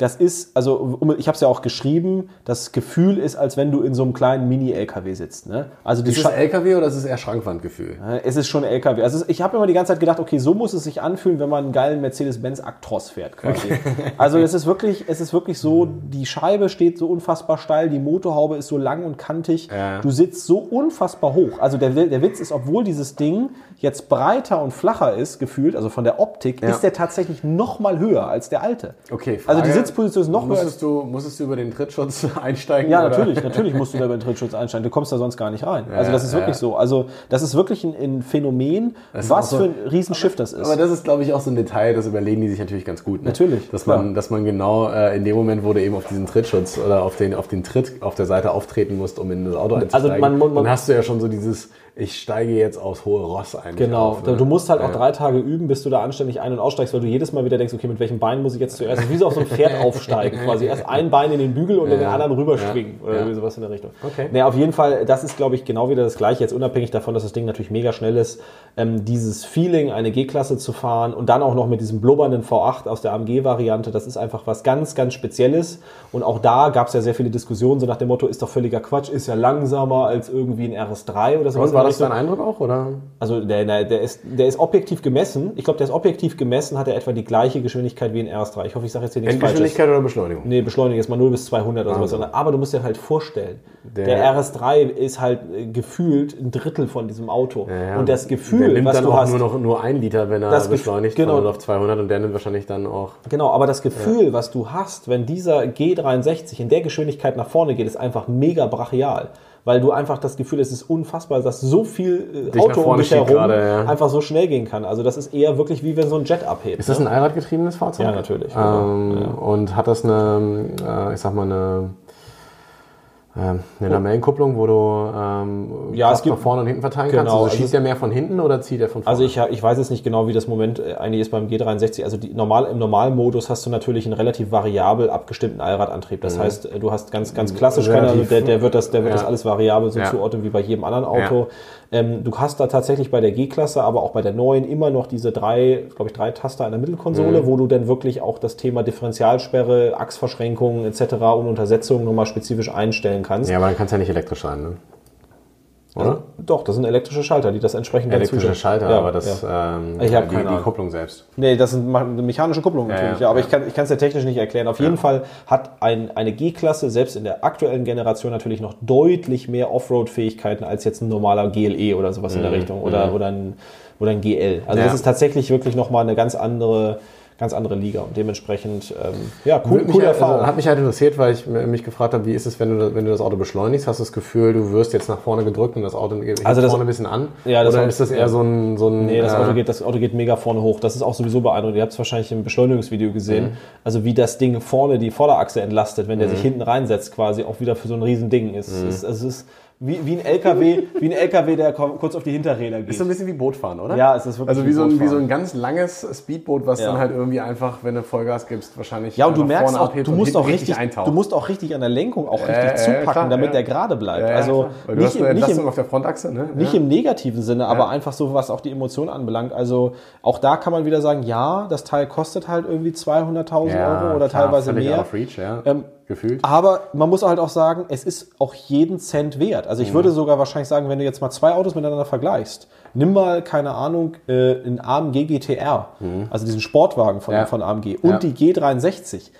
Das ist, also ich habe es ja auch geschrieben, das Gefühl ist, als wenn du in so einem kleinen Mini-LKW sitzt. Ne? Also Ist es LKW oder ist es eher Schrankwandgefühl? Es ist schon LKW. Also ich habe immer die ganze Zeit gedacht, okay, so muss es sich anfühlen, wenn man einen geilen Mercedes-Benz Actros fährt quasi. Also es ist wirklich, es ist wirklich so, die Scheibe steht so unfassbar steil, die Motorhaube ist so lang und kantig, Ja. du sitzt so unfassbar hoch. Also der, der Witz ist, obwohl dieses Ding jetzt breiter und flacher ist, gefühlt, also von der Optik, Ja. ist der tatsächlich noch mal höher als der alte. Okay, Also die Frage, Sitzposition ist noch höher als musstest du, musstest du über den Trittschutz einsteigen? ja, oder? natürlich, natürlich musst du da über den Trittschutz einsteigen. Du kommst da sonst gar nicht rein. Also Ja, das ist wirklich ja. so. Also das ist wirklich ein, ein Phänomen, was so- für ein Riesenschiff das ist. Aber das ist, glaube ich, auch so ein Detail, das überlegen die sich natürlich ganz gut. Ne? Natürlich, Dass man, dass man genau äh, in dem Moment, wo du eben auf diesen Trittschutz oder auf den, auf den Tritt auf der Seite auftreten musst, um in das Auto einzusteigen, Also man- man- dann hast du ja schon so dieses, ich steige jetzt aus hohe Ross ein. Genau, auf, ne? du musst halt auch Ja. drei Tage üben, bis du da anständig ein- und aussteigst, weil du jedes Mal wieder denkst, okay, mit welchem Bein muss ich jetzt zuerst, wie so auf so ein Pferd aufsteigen, quasi erst ein Bein in den Bügel und in den anderen rüberschwingen oder Ja. sowas in der Richtung. Okay. Nee, auf jeden Fall, das ist, glaube ich, genau wieder das Gleiche, jetzt unabhängig davon, dass das Ding natürlich mega schnell ist, ähm, dieses Feeling, eine G-Klasse zu fahren und dann auch noch mit diesem blubbernden V8 aus der AMG-Variante, das ist einfach was ganz, ganz Spezielles und auch da gab es ja sehr viele Diskussionen, so nach dem Motto, ist doch völliger Quatsch, ist ja langsamer als irgendwie ein RS3 oder sowas. Und war in das dein Eindruck auch, oder? Also der, der, der, ist, der ist objektiv gemessen. Ich glaube, der ist objektiv gemessen, hat er etwa die gleiche Geschwindigkeit wie ein RS3. Ich hoffe, ich sage jetzt hier nichts Falsches. Endgeschwindigkeit oder Beschleunigung? Nee, Beschleunigung ist mal 0 bis 200 oder sowas. Aber du musst dir halt vorstellen, der, Der- RS3 ist halt äh, gefühlt ein Drittel von diesem Auto. Ja, und das der Gefühl, nimmt was dann du auch hast, nur noch nur ein Liter, wenn er beschleunigt, genau. von 0 auf 200 und der nimmt wahrscheinlich dann auch. Genau, aber das Gefühl, was du hast, wenn dieser G63 in der Geschwindigkeit nach vorne geht, ist einfach mega brachial. Weil du einfach das Gefühl, es ist unfassbar, dass so viel äh, Dich Auto um dich herum gerade, ja. einfach so schnell gehen kann. Also das ist eher wirklich wie wenn so ein Jet abhebt. Ist das ne? ein Allradgetriebenes Fahrzeug? Ja, natürlich. Ähm, Und hat das eine, äh, ich sag mal, eine, ähm, eine Lamellenkupplung, wo du ähm, Ja, es gibt- nach vorne und hinten verteilen Genau, kannst? Also also schießt es- der mehr von hinten oder zieht er von vorne? Also ich, ich weiß jetzt nicht genau, wie das Moment äh, eigentlich ist beim G63. Also die, normal, im Normalmodus hast du natürlich einen relativ variabel abgestimmten Allradantrieb. Das heißt, äh, du hast ganz, ganz klassisch, keiner, Mhm. Der, der wird, das, der wird Ja. das alles variabel so Ja. zuordnen wie bei jedem anderen Auto. Ähm, du hast da tatsächlich bei der G-Klasse, aber auch bei der neuen immer noch diese drei, glaube ich, drei Taster an der Mittelkonsole, Mhm. wo du dann wirklich auch das Thema Differentialsperre, Achsverschränkungen etc. und Untersetzungen nochmal spezifisch einstellen kannst. Ja, aber dann kann es ja nicht elektrisch sein, ne? Oder? Doch, das sind elektrische Schalter, die das entsprechend Elektrischer zustellen. Schalter, Ja, aber das ja. ähm, Ich die, keine die. Kupplung selbst. Nee, das sind mechanische Kupplung natürlich. Ja, ja, aber ja. ich kann es dir technisch nicht erklären. Auf jeden Fall hat ein, eine G-Klasse selbst in der aktuellen Generation natürlich noch deutlich mehr Offroad-Fähigkeiten als jetzt ein normaler GLE oder sowas in der Richtung oder, oder, ein, oder ein GL. Also Ja. das ist tatsächlich wirklich nochmal eine ganz andere, ganz andere Liga und dementsprechend, ähm, ja, cool, coole halt- Erfahrung. Also, hat mich halt interessiert, weil ich mich gefragt habe, wie ist es, wenn du, wenn du das Auto beschleunigst? Hast du das Gefühl, du wirst jetzt nach vorne gedrückt und das Auto geht Also das- vorne ein bisschen an? Ja, das Oder ist das eher so ein... So ein Nee, das äh, Auto, geht, das Auto geht mega vorne hoch. Das ist auch sowieso beeindruckend. Ihr habt es wahrscheinlich im Beschleunigungsvideo gesehen. Mhm. Also wie das Ding vorne die Vorderachse entlastet, wenn der sich hinten reinsetzt, quasi auch wieder für so ein riesen Ding ist. Mhm. Ist, es ist wie, wie ein LKW, wie ein LKW, der kurz auf die Hinterräder geht. Ist so ein bisschen wie Bootfahren, oder? Ja, es ist wirklich Also wie so, ein, wie so ein ganz langes Speedboot, was Ja. dann halt irgendwie einfach, wenn du Vollgas gibst, wahrscheinlich ja, und du merkst auch, du musst auch richtig, eintaucht. du musst auch richtig an der Lenkung auch richtig äh, zupacken, klar, damit ja. der gerade bleibt. Ja, also nicht, im, nicht, im, auf der Frontachse, ne? Nicht im negativen Sinne, aber einfach so, was auch die Emotionen anbelangt. Also auch da kann man wieder sagen, ja, das Teil kostet halt irgendwie 200.000 Ja, Euro oder klar, teilweise mehr. reach, ja. Ähm, Gefühlt. Aber man muss halt auch sagen, es ist auch jeden Cent wert. Also ich würde sogar wahrscheinlich sagen, wenn du jetzt mal zwei Autos miteinander vergleichst, nimm mal, keine Ahnung, äh, einen AMG GTR, also diesen Sportwagen von, Ja. von AMG und Ja. die G63.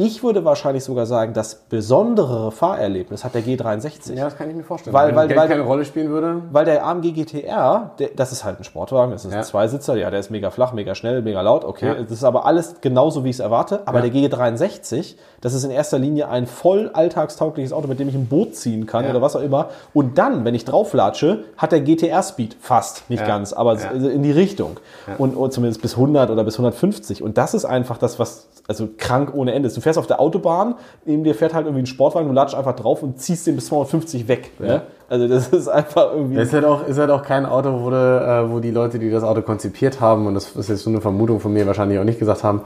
Ich würde wahrscheinlich sogar sagen, das besondere Fahrerlebnis hat der G63. Ja, das kann ich mir vorstellen. Weil- weil- weil- keine Rolle spielen würde. Weil der AMG GTR, der, das ist halt ein Sportwagen, das ist Ja. ein Zweisitzer, ja, der ist mega flach, mega schnell, mega laut, okay. Ja. Das ist aber alles genauso, wie ich es erwarte. Aber der G63, das ist in erster Linie ein voll alltagstaugliches Auto, mit dem ich ein Boot ziehen kann Ja. oder was auch immer. Und dann, wenn ich drauflatsche, hat der GTR Speed fast, nicht Ja. ganz, aber Ja. in die Richtung. Und, und zumindest bis 100 oder bis 150. Und das ist einfach das, was also krank ohne Ende ist. Du fährst auf der Autobahn, neben dir fährt halt irgendwie ein Sportwagen, du latschst einfach drauf und ziehst den bis 250 weg. Ne? Also das ist einfach irgendwie... Das ist halt auch, ist halt auch kein Auto, wo, du, äh, wo die Leute, die das Auto konzipiert haben, und das ist jetzt so eine Vermutung von mir, wahrscheinlich auch nicht gesagt haben,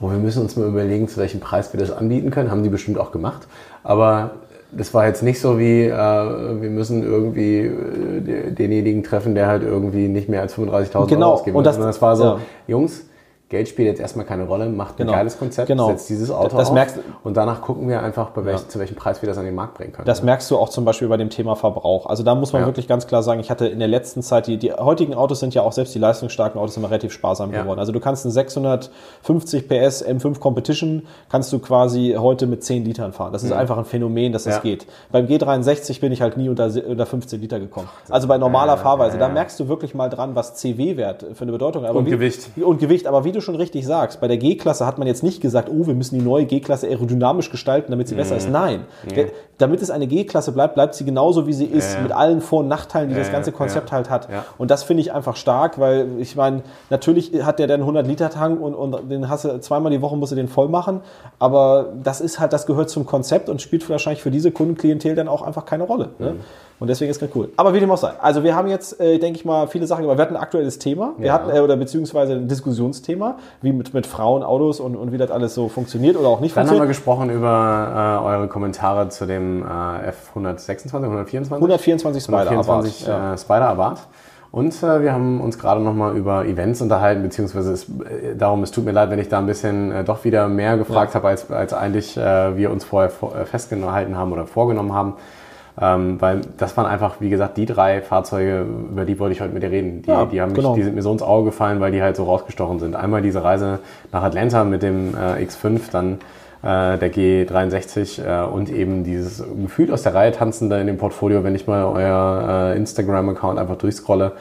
oh, wir müssen uns mal überlegen, zu welchem Preis wir das anbieten können. Haben die bestimmt auch gemacht. Aber das war jetzt nicht so wie, äh, wir müssen irgendwie äh, denjenigen treffen, der halt irgendwie nicht mehr als 35.000 Genau, Euro ausgeben und will, das- sondern das war so, ja. Jungs, Geld spielt jetzt erstmal keine Rolle, macht ein Genau. geiles Konzept, Genau. setzt dieses Auto Das auf merkst und danach gucken wir einfach, bei welch, zu welchem Preis wir das an den Markt bringen können. Das merkst du auch zum Beispiel bei dem Thema Verbrauch. Also da muss man Ja. wirklich ganz klar sagen, ich hatte in der letzten Zeit, die, die heutigen Autos sind ja auch selbst die leistungsstarken Autos immer relativ sparsam Ja. geworden. Also du kannst einen 650 PS M5 Competition kannst du quasi heute mit 10 Litern fahren. Das ist einfach ein Phänomen, dass das Ja. geht. Beim G63 bin ich halt nie unter, unter 15 Liter gekommen. Also bei normaler Fahrweise, da merkst du wirklich mal dran, was CW-Wert für eine Bedeutung hat. Und wie, Gewicht. Und Gewicht. Aber wie du schon richtig sagst, bei der G-Klasse hat man jetzt nicht gesagt, oh, wir müssen die neue G-Klasse aerodynamisch gestalten, damit sie besser Mhm. ist. Nein. Der, damit es eine G-Klasse bleibt, bleibt sie genauso, wie sie ist, Ja. mit allen Vor- und Nachteilen, die das Ja, ganze ja, Konzept ja. halt hat. Ja. Und das finde ich einfach stark, weil ich meine, natürlich hat der dann 100-Liter-Tank und, und den hast du zweimal die Woche musst du den voll machen, aber das ist halt, das gehört zum Konzept und spielt wahrscheinlich für diese Kundenklientel dann auch einfach keine Rolle. Ne? Mhm. Und deswegen ist ganz cool. Aber wie dem auch sei. Also wir haben jetzt, äh, denke ich mal, viele Sachen, aber wir hatten ein aktuelles Thema. Wir Ja. hatten, äh, oder beziehungsweise ein Diskussionsthema, wie mit, mit Frauen, Autos und, und wie das alles so funktioniert oder auch nicht Dann haben wir funktioniert. gesprochen über äh, eure Kommentare zu dem äh, F126, 124? 124 Spider 124 Abarth, ja. äh, Spider Abarth. Und äh, wir haben uns gerade nochmal über Events unterhalten, beziehungsweise es, äh, darum, es tut mir leid, wenn ich da ein bisschen äh, doch wieder mehr gefragt habe, als, als eigentlich äh, wir uns vorher vor, festgehalten haben oder vorgenommen haben. Ähm, weil das waren einfach, wie gesagt, die drei Fahrzeuge, über die wollte ich heute mit dir reden. Die, Ja, die, haben mich, genau. die sind mir so ins Auge gefallen, weil die halt so rausgestochen sind. Einmal diese Reise nach Atlanta mit dem äh, X5, dann äh, der G63 äh, und eben dieses gefühlt aus der Reihe tanzende in dem Portfolio, wenn ich mal euer äh, Instagram-Account einfach durchscrolle,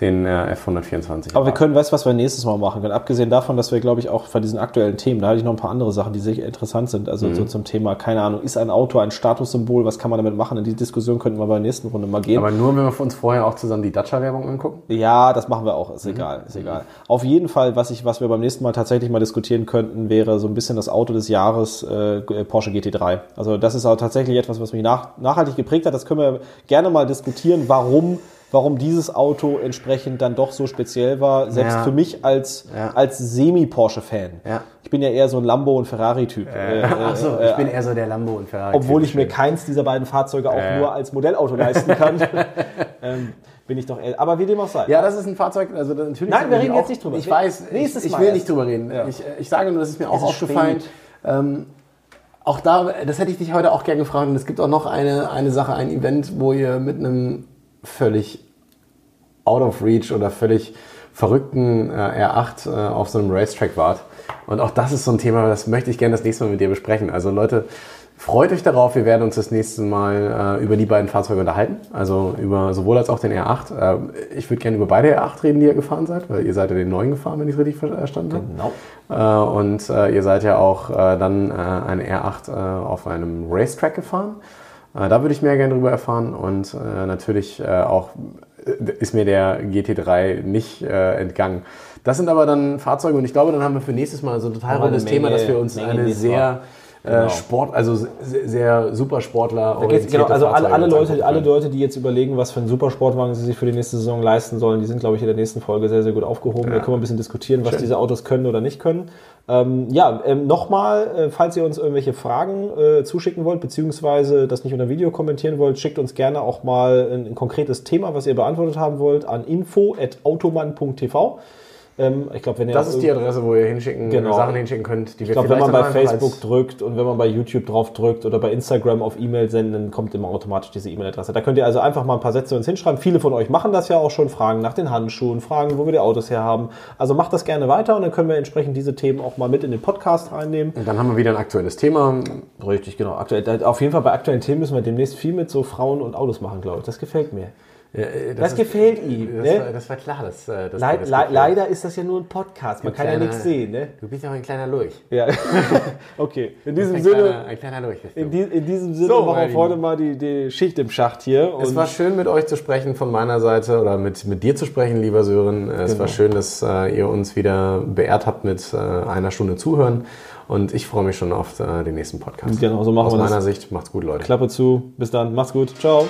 den äh, F124. Aber wir können, weißt du, was wir nächstes Mal machen können? Abgesehen davon, dass wir, glaube ich, auch von diesen aktuellen Themen, da hatte ich noch ein paar andere Sachen, die sicher interessant sind. Also Mhm. so zum Thema, keine Ahnung, ist ein Auto ein Statussymbol? Was kann man damit machen? In die Diskussion könnten wir bei der nächsten Runde mal gehen. Aber nur, wenn wir uns vorher auch zusammen die Dacia-Werbung angucken? Ja, das machen wir auch. Ist egal, ist egal. Auf jeden Fall, was ich, was wir beim nächsten Mal tatsächlich mal diskutieren könnten, wäre so ein bisschen das Auto des Jahres äh, Porsche GT3. Also das ist auch tatsächlich etwas, was mich nach, nachhaltig geprägt hat. Das können wir gerne mal diskutieren, warum, warum dieses Auto entsprechend dann doch so speziell war. Selbst Ja. für mich als Ja. als Semi-Porsche-Fan. Ja. Ich bin ja eher so ein Lambo- und Ferrari-Typ. Äh, Achso, äh, ich bin eher so der Lambo und Ferrari. obwohl ich mir keins dieser beiden Fahrzeuge auch nur als Modellauto leisten kann. ähm, bin ich doch eher, aber wie dem auch sei. Ja, das ist ein Fahrzeug, also natürlich. Nein, wir reden auch, jetzt nicht drüber. Ich weiß, nächstes ich, ich will erst. nicht drüber reden. Ja. Ich, ich sage nur, das ist mir auch ist aufgefallen. Ähm, auch da, das hätte ich dich heute auch gerne gefragt. Und es gibt auch noch eine, eine Sache, ein Event, wo ihr mit einem völlig out of reach oder völlig verrückten äh, R8 äh, auf so einem Racetrack wart. Und auch das ist so ein Thema, das möchte ich gerne das nächste Mal mit dir besprechen. Also Leute, freut euch darauf. Wir werden uns das nächste Mal äh, über die beiden Fahrzeuge unterhalten. Also über sowohl als auch den R8. Äh, ich würde gerne über beide R8 reden, die ihr gefahren seid, weil ihr seid ja den neuen gefahren, wenn ich es richtig verstanden habe. Genau. Äh, und äh, ihr seid ja auch äh, dann äh, eine R8 äh, auf einem Racetrack gefahren. Äh, da würde ich mehr gerne drüber erfahren. Und äh, natürlich äh, auch ist mir der GT3 nicht entgangen. Das sind aber dann Fahrzeuge und ich glaube, dann haben wir für nächstes Mal so ein total rundes Thema, dass wir uns Menge eine sehr Genau. Sport, also sehr, sehr Supersportler genau, also alle, alle, Leute, alle Leute, die jetzt überlegen, was für einen Supersportwagen sie sich für die nächste Saison leisten sollen, die sind, glaube ich, in der nächsten Folge sehr, sehr gut aufgehoben. Da können wir ein bisschen diskutieren, was diese Autos können oder nicht können. Ähm, ja, ähm, nochmal, äh, falls ihr uns irgendwelche Fragen äh, zuschicken wollt, beziehungsweise das nicht unter Video kommentieren wollt, schickt uns gerne auch mal ein, ein konkretes Thema, was ihr beantwortet haben wollt, an info.automann.tv. Ähm, ich glaube, wenn ihr Das ist die Adresse, wo ihr hinschicken, Genau. Sachen hinschicken könnt, die wir Ich glaube, wenn man bei Facebook drückt und wenn man bei YouTube drauf drückt oder bei Instagram auf E-Mail senden, dann kommt immer automatisch diese E-Mail-Adresse. Da könnt ihr also einfach mal ein paar Sätze uns hinschreiben. Viele von euch machen das ja auch schon, fragen nach den Handschuhen, fragen, wo wir die Autos her haben. Also macht das gerne weiter und dann können wir entsprechend diese Themen auch mal mit in den Podcast reinnehmen. Und dann haben wir wieder ein aktuelles Thema. Richtig, genau. Aktuell, auf jeden Fall bei aktuellen Themen müssen wir demnächst viel mit so Frauen und Autos machen, glaube ich. Das gefällt mir. Ja, äh, Das, ist- gefällt ihm. Das, Ne? war, das war klar, dass, äh, dass Leid, das le leider ist das ja nur ein Podcast. Man kann ja Kleiner- nichts sehen. Ne? Du bist ja auch ein kleiner Lurch. Ja. okay. In diesem ein Sinne. Kleiner, ein kleiner Lurch. In, die, in diesem Sinne So, machen wir heute mal die, die Schicht im Schacht hier. Es war schön, mit euch zu sprechen von meiner Seite oder mit, mit dir zu sprechen, lieber Sören. Es Genau. war schön, dass äh, ihr uns wieder beehrt habt mit äh, einer Stunde Zuhören. Und ich freue mich schon auf äh, den nächsten Podcast. Genau, so machen Aus wir das. meiner Sicht, macht's gut, Leute. Klappe zu. Bis dann. Macht's gut. Ciao.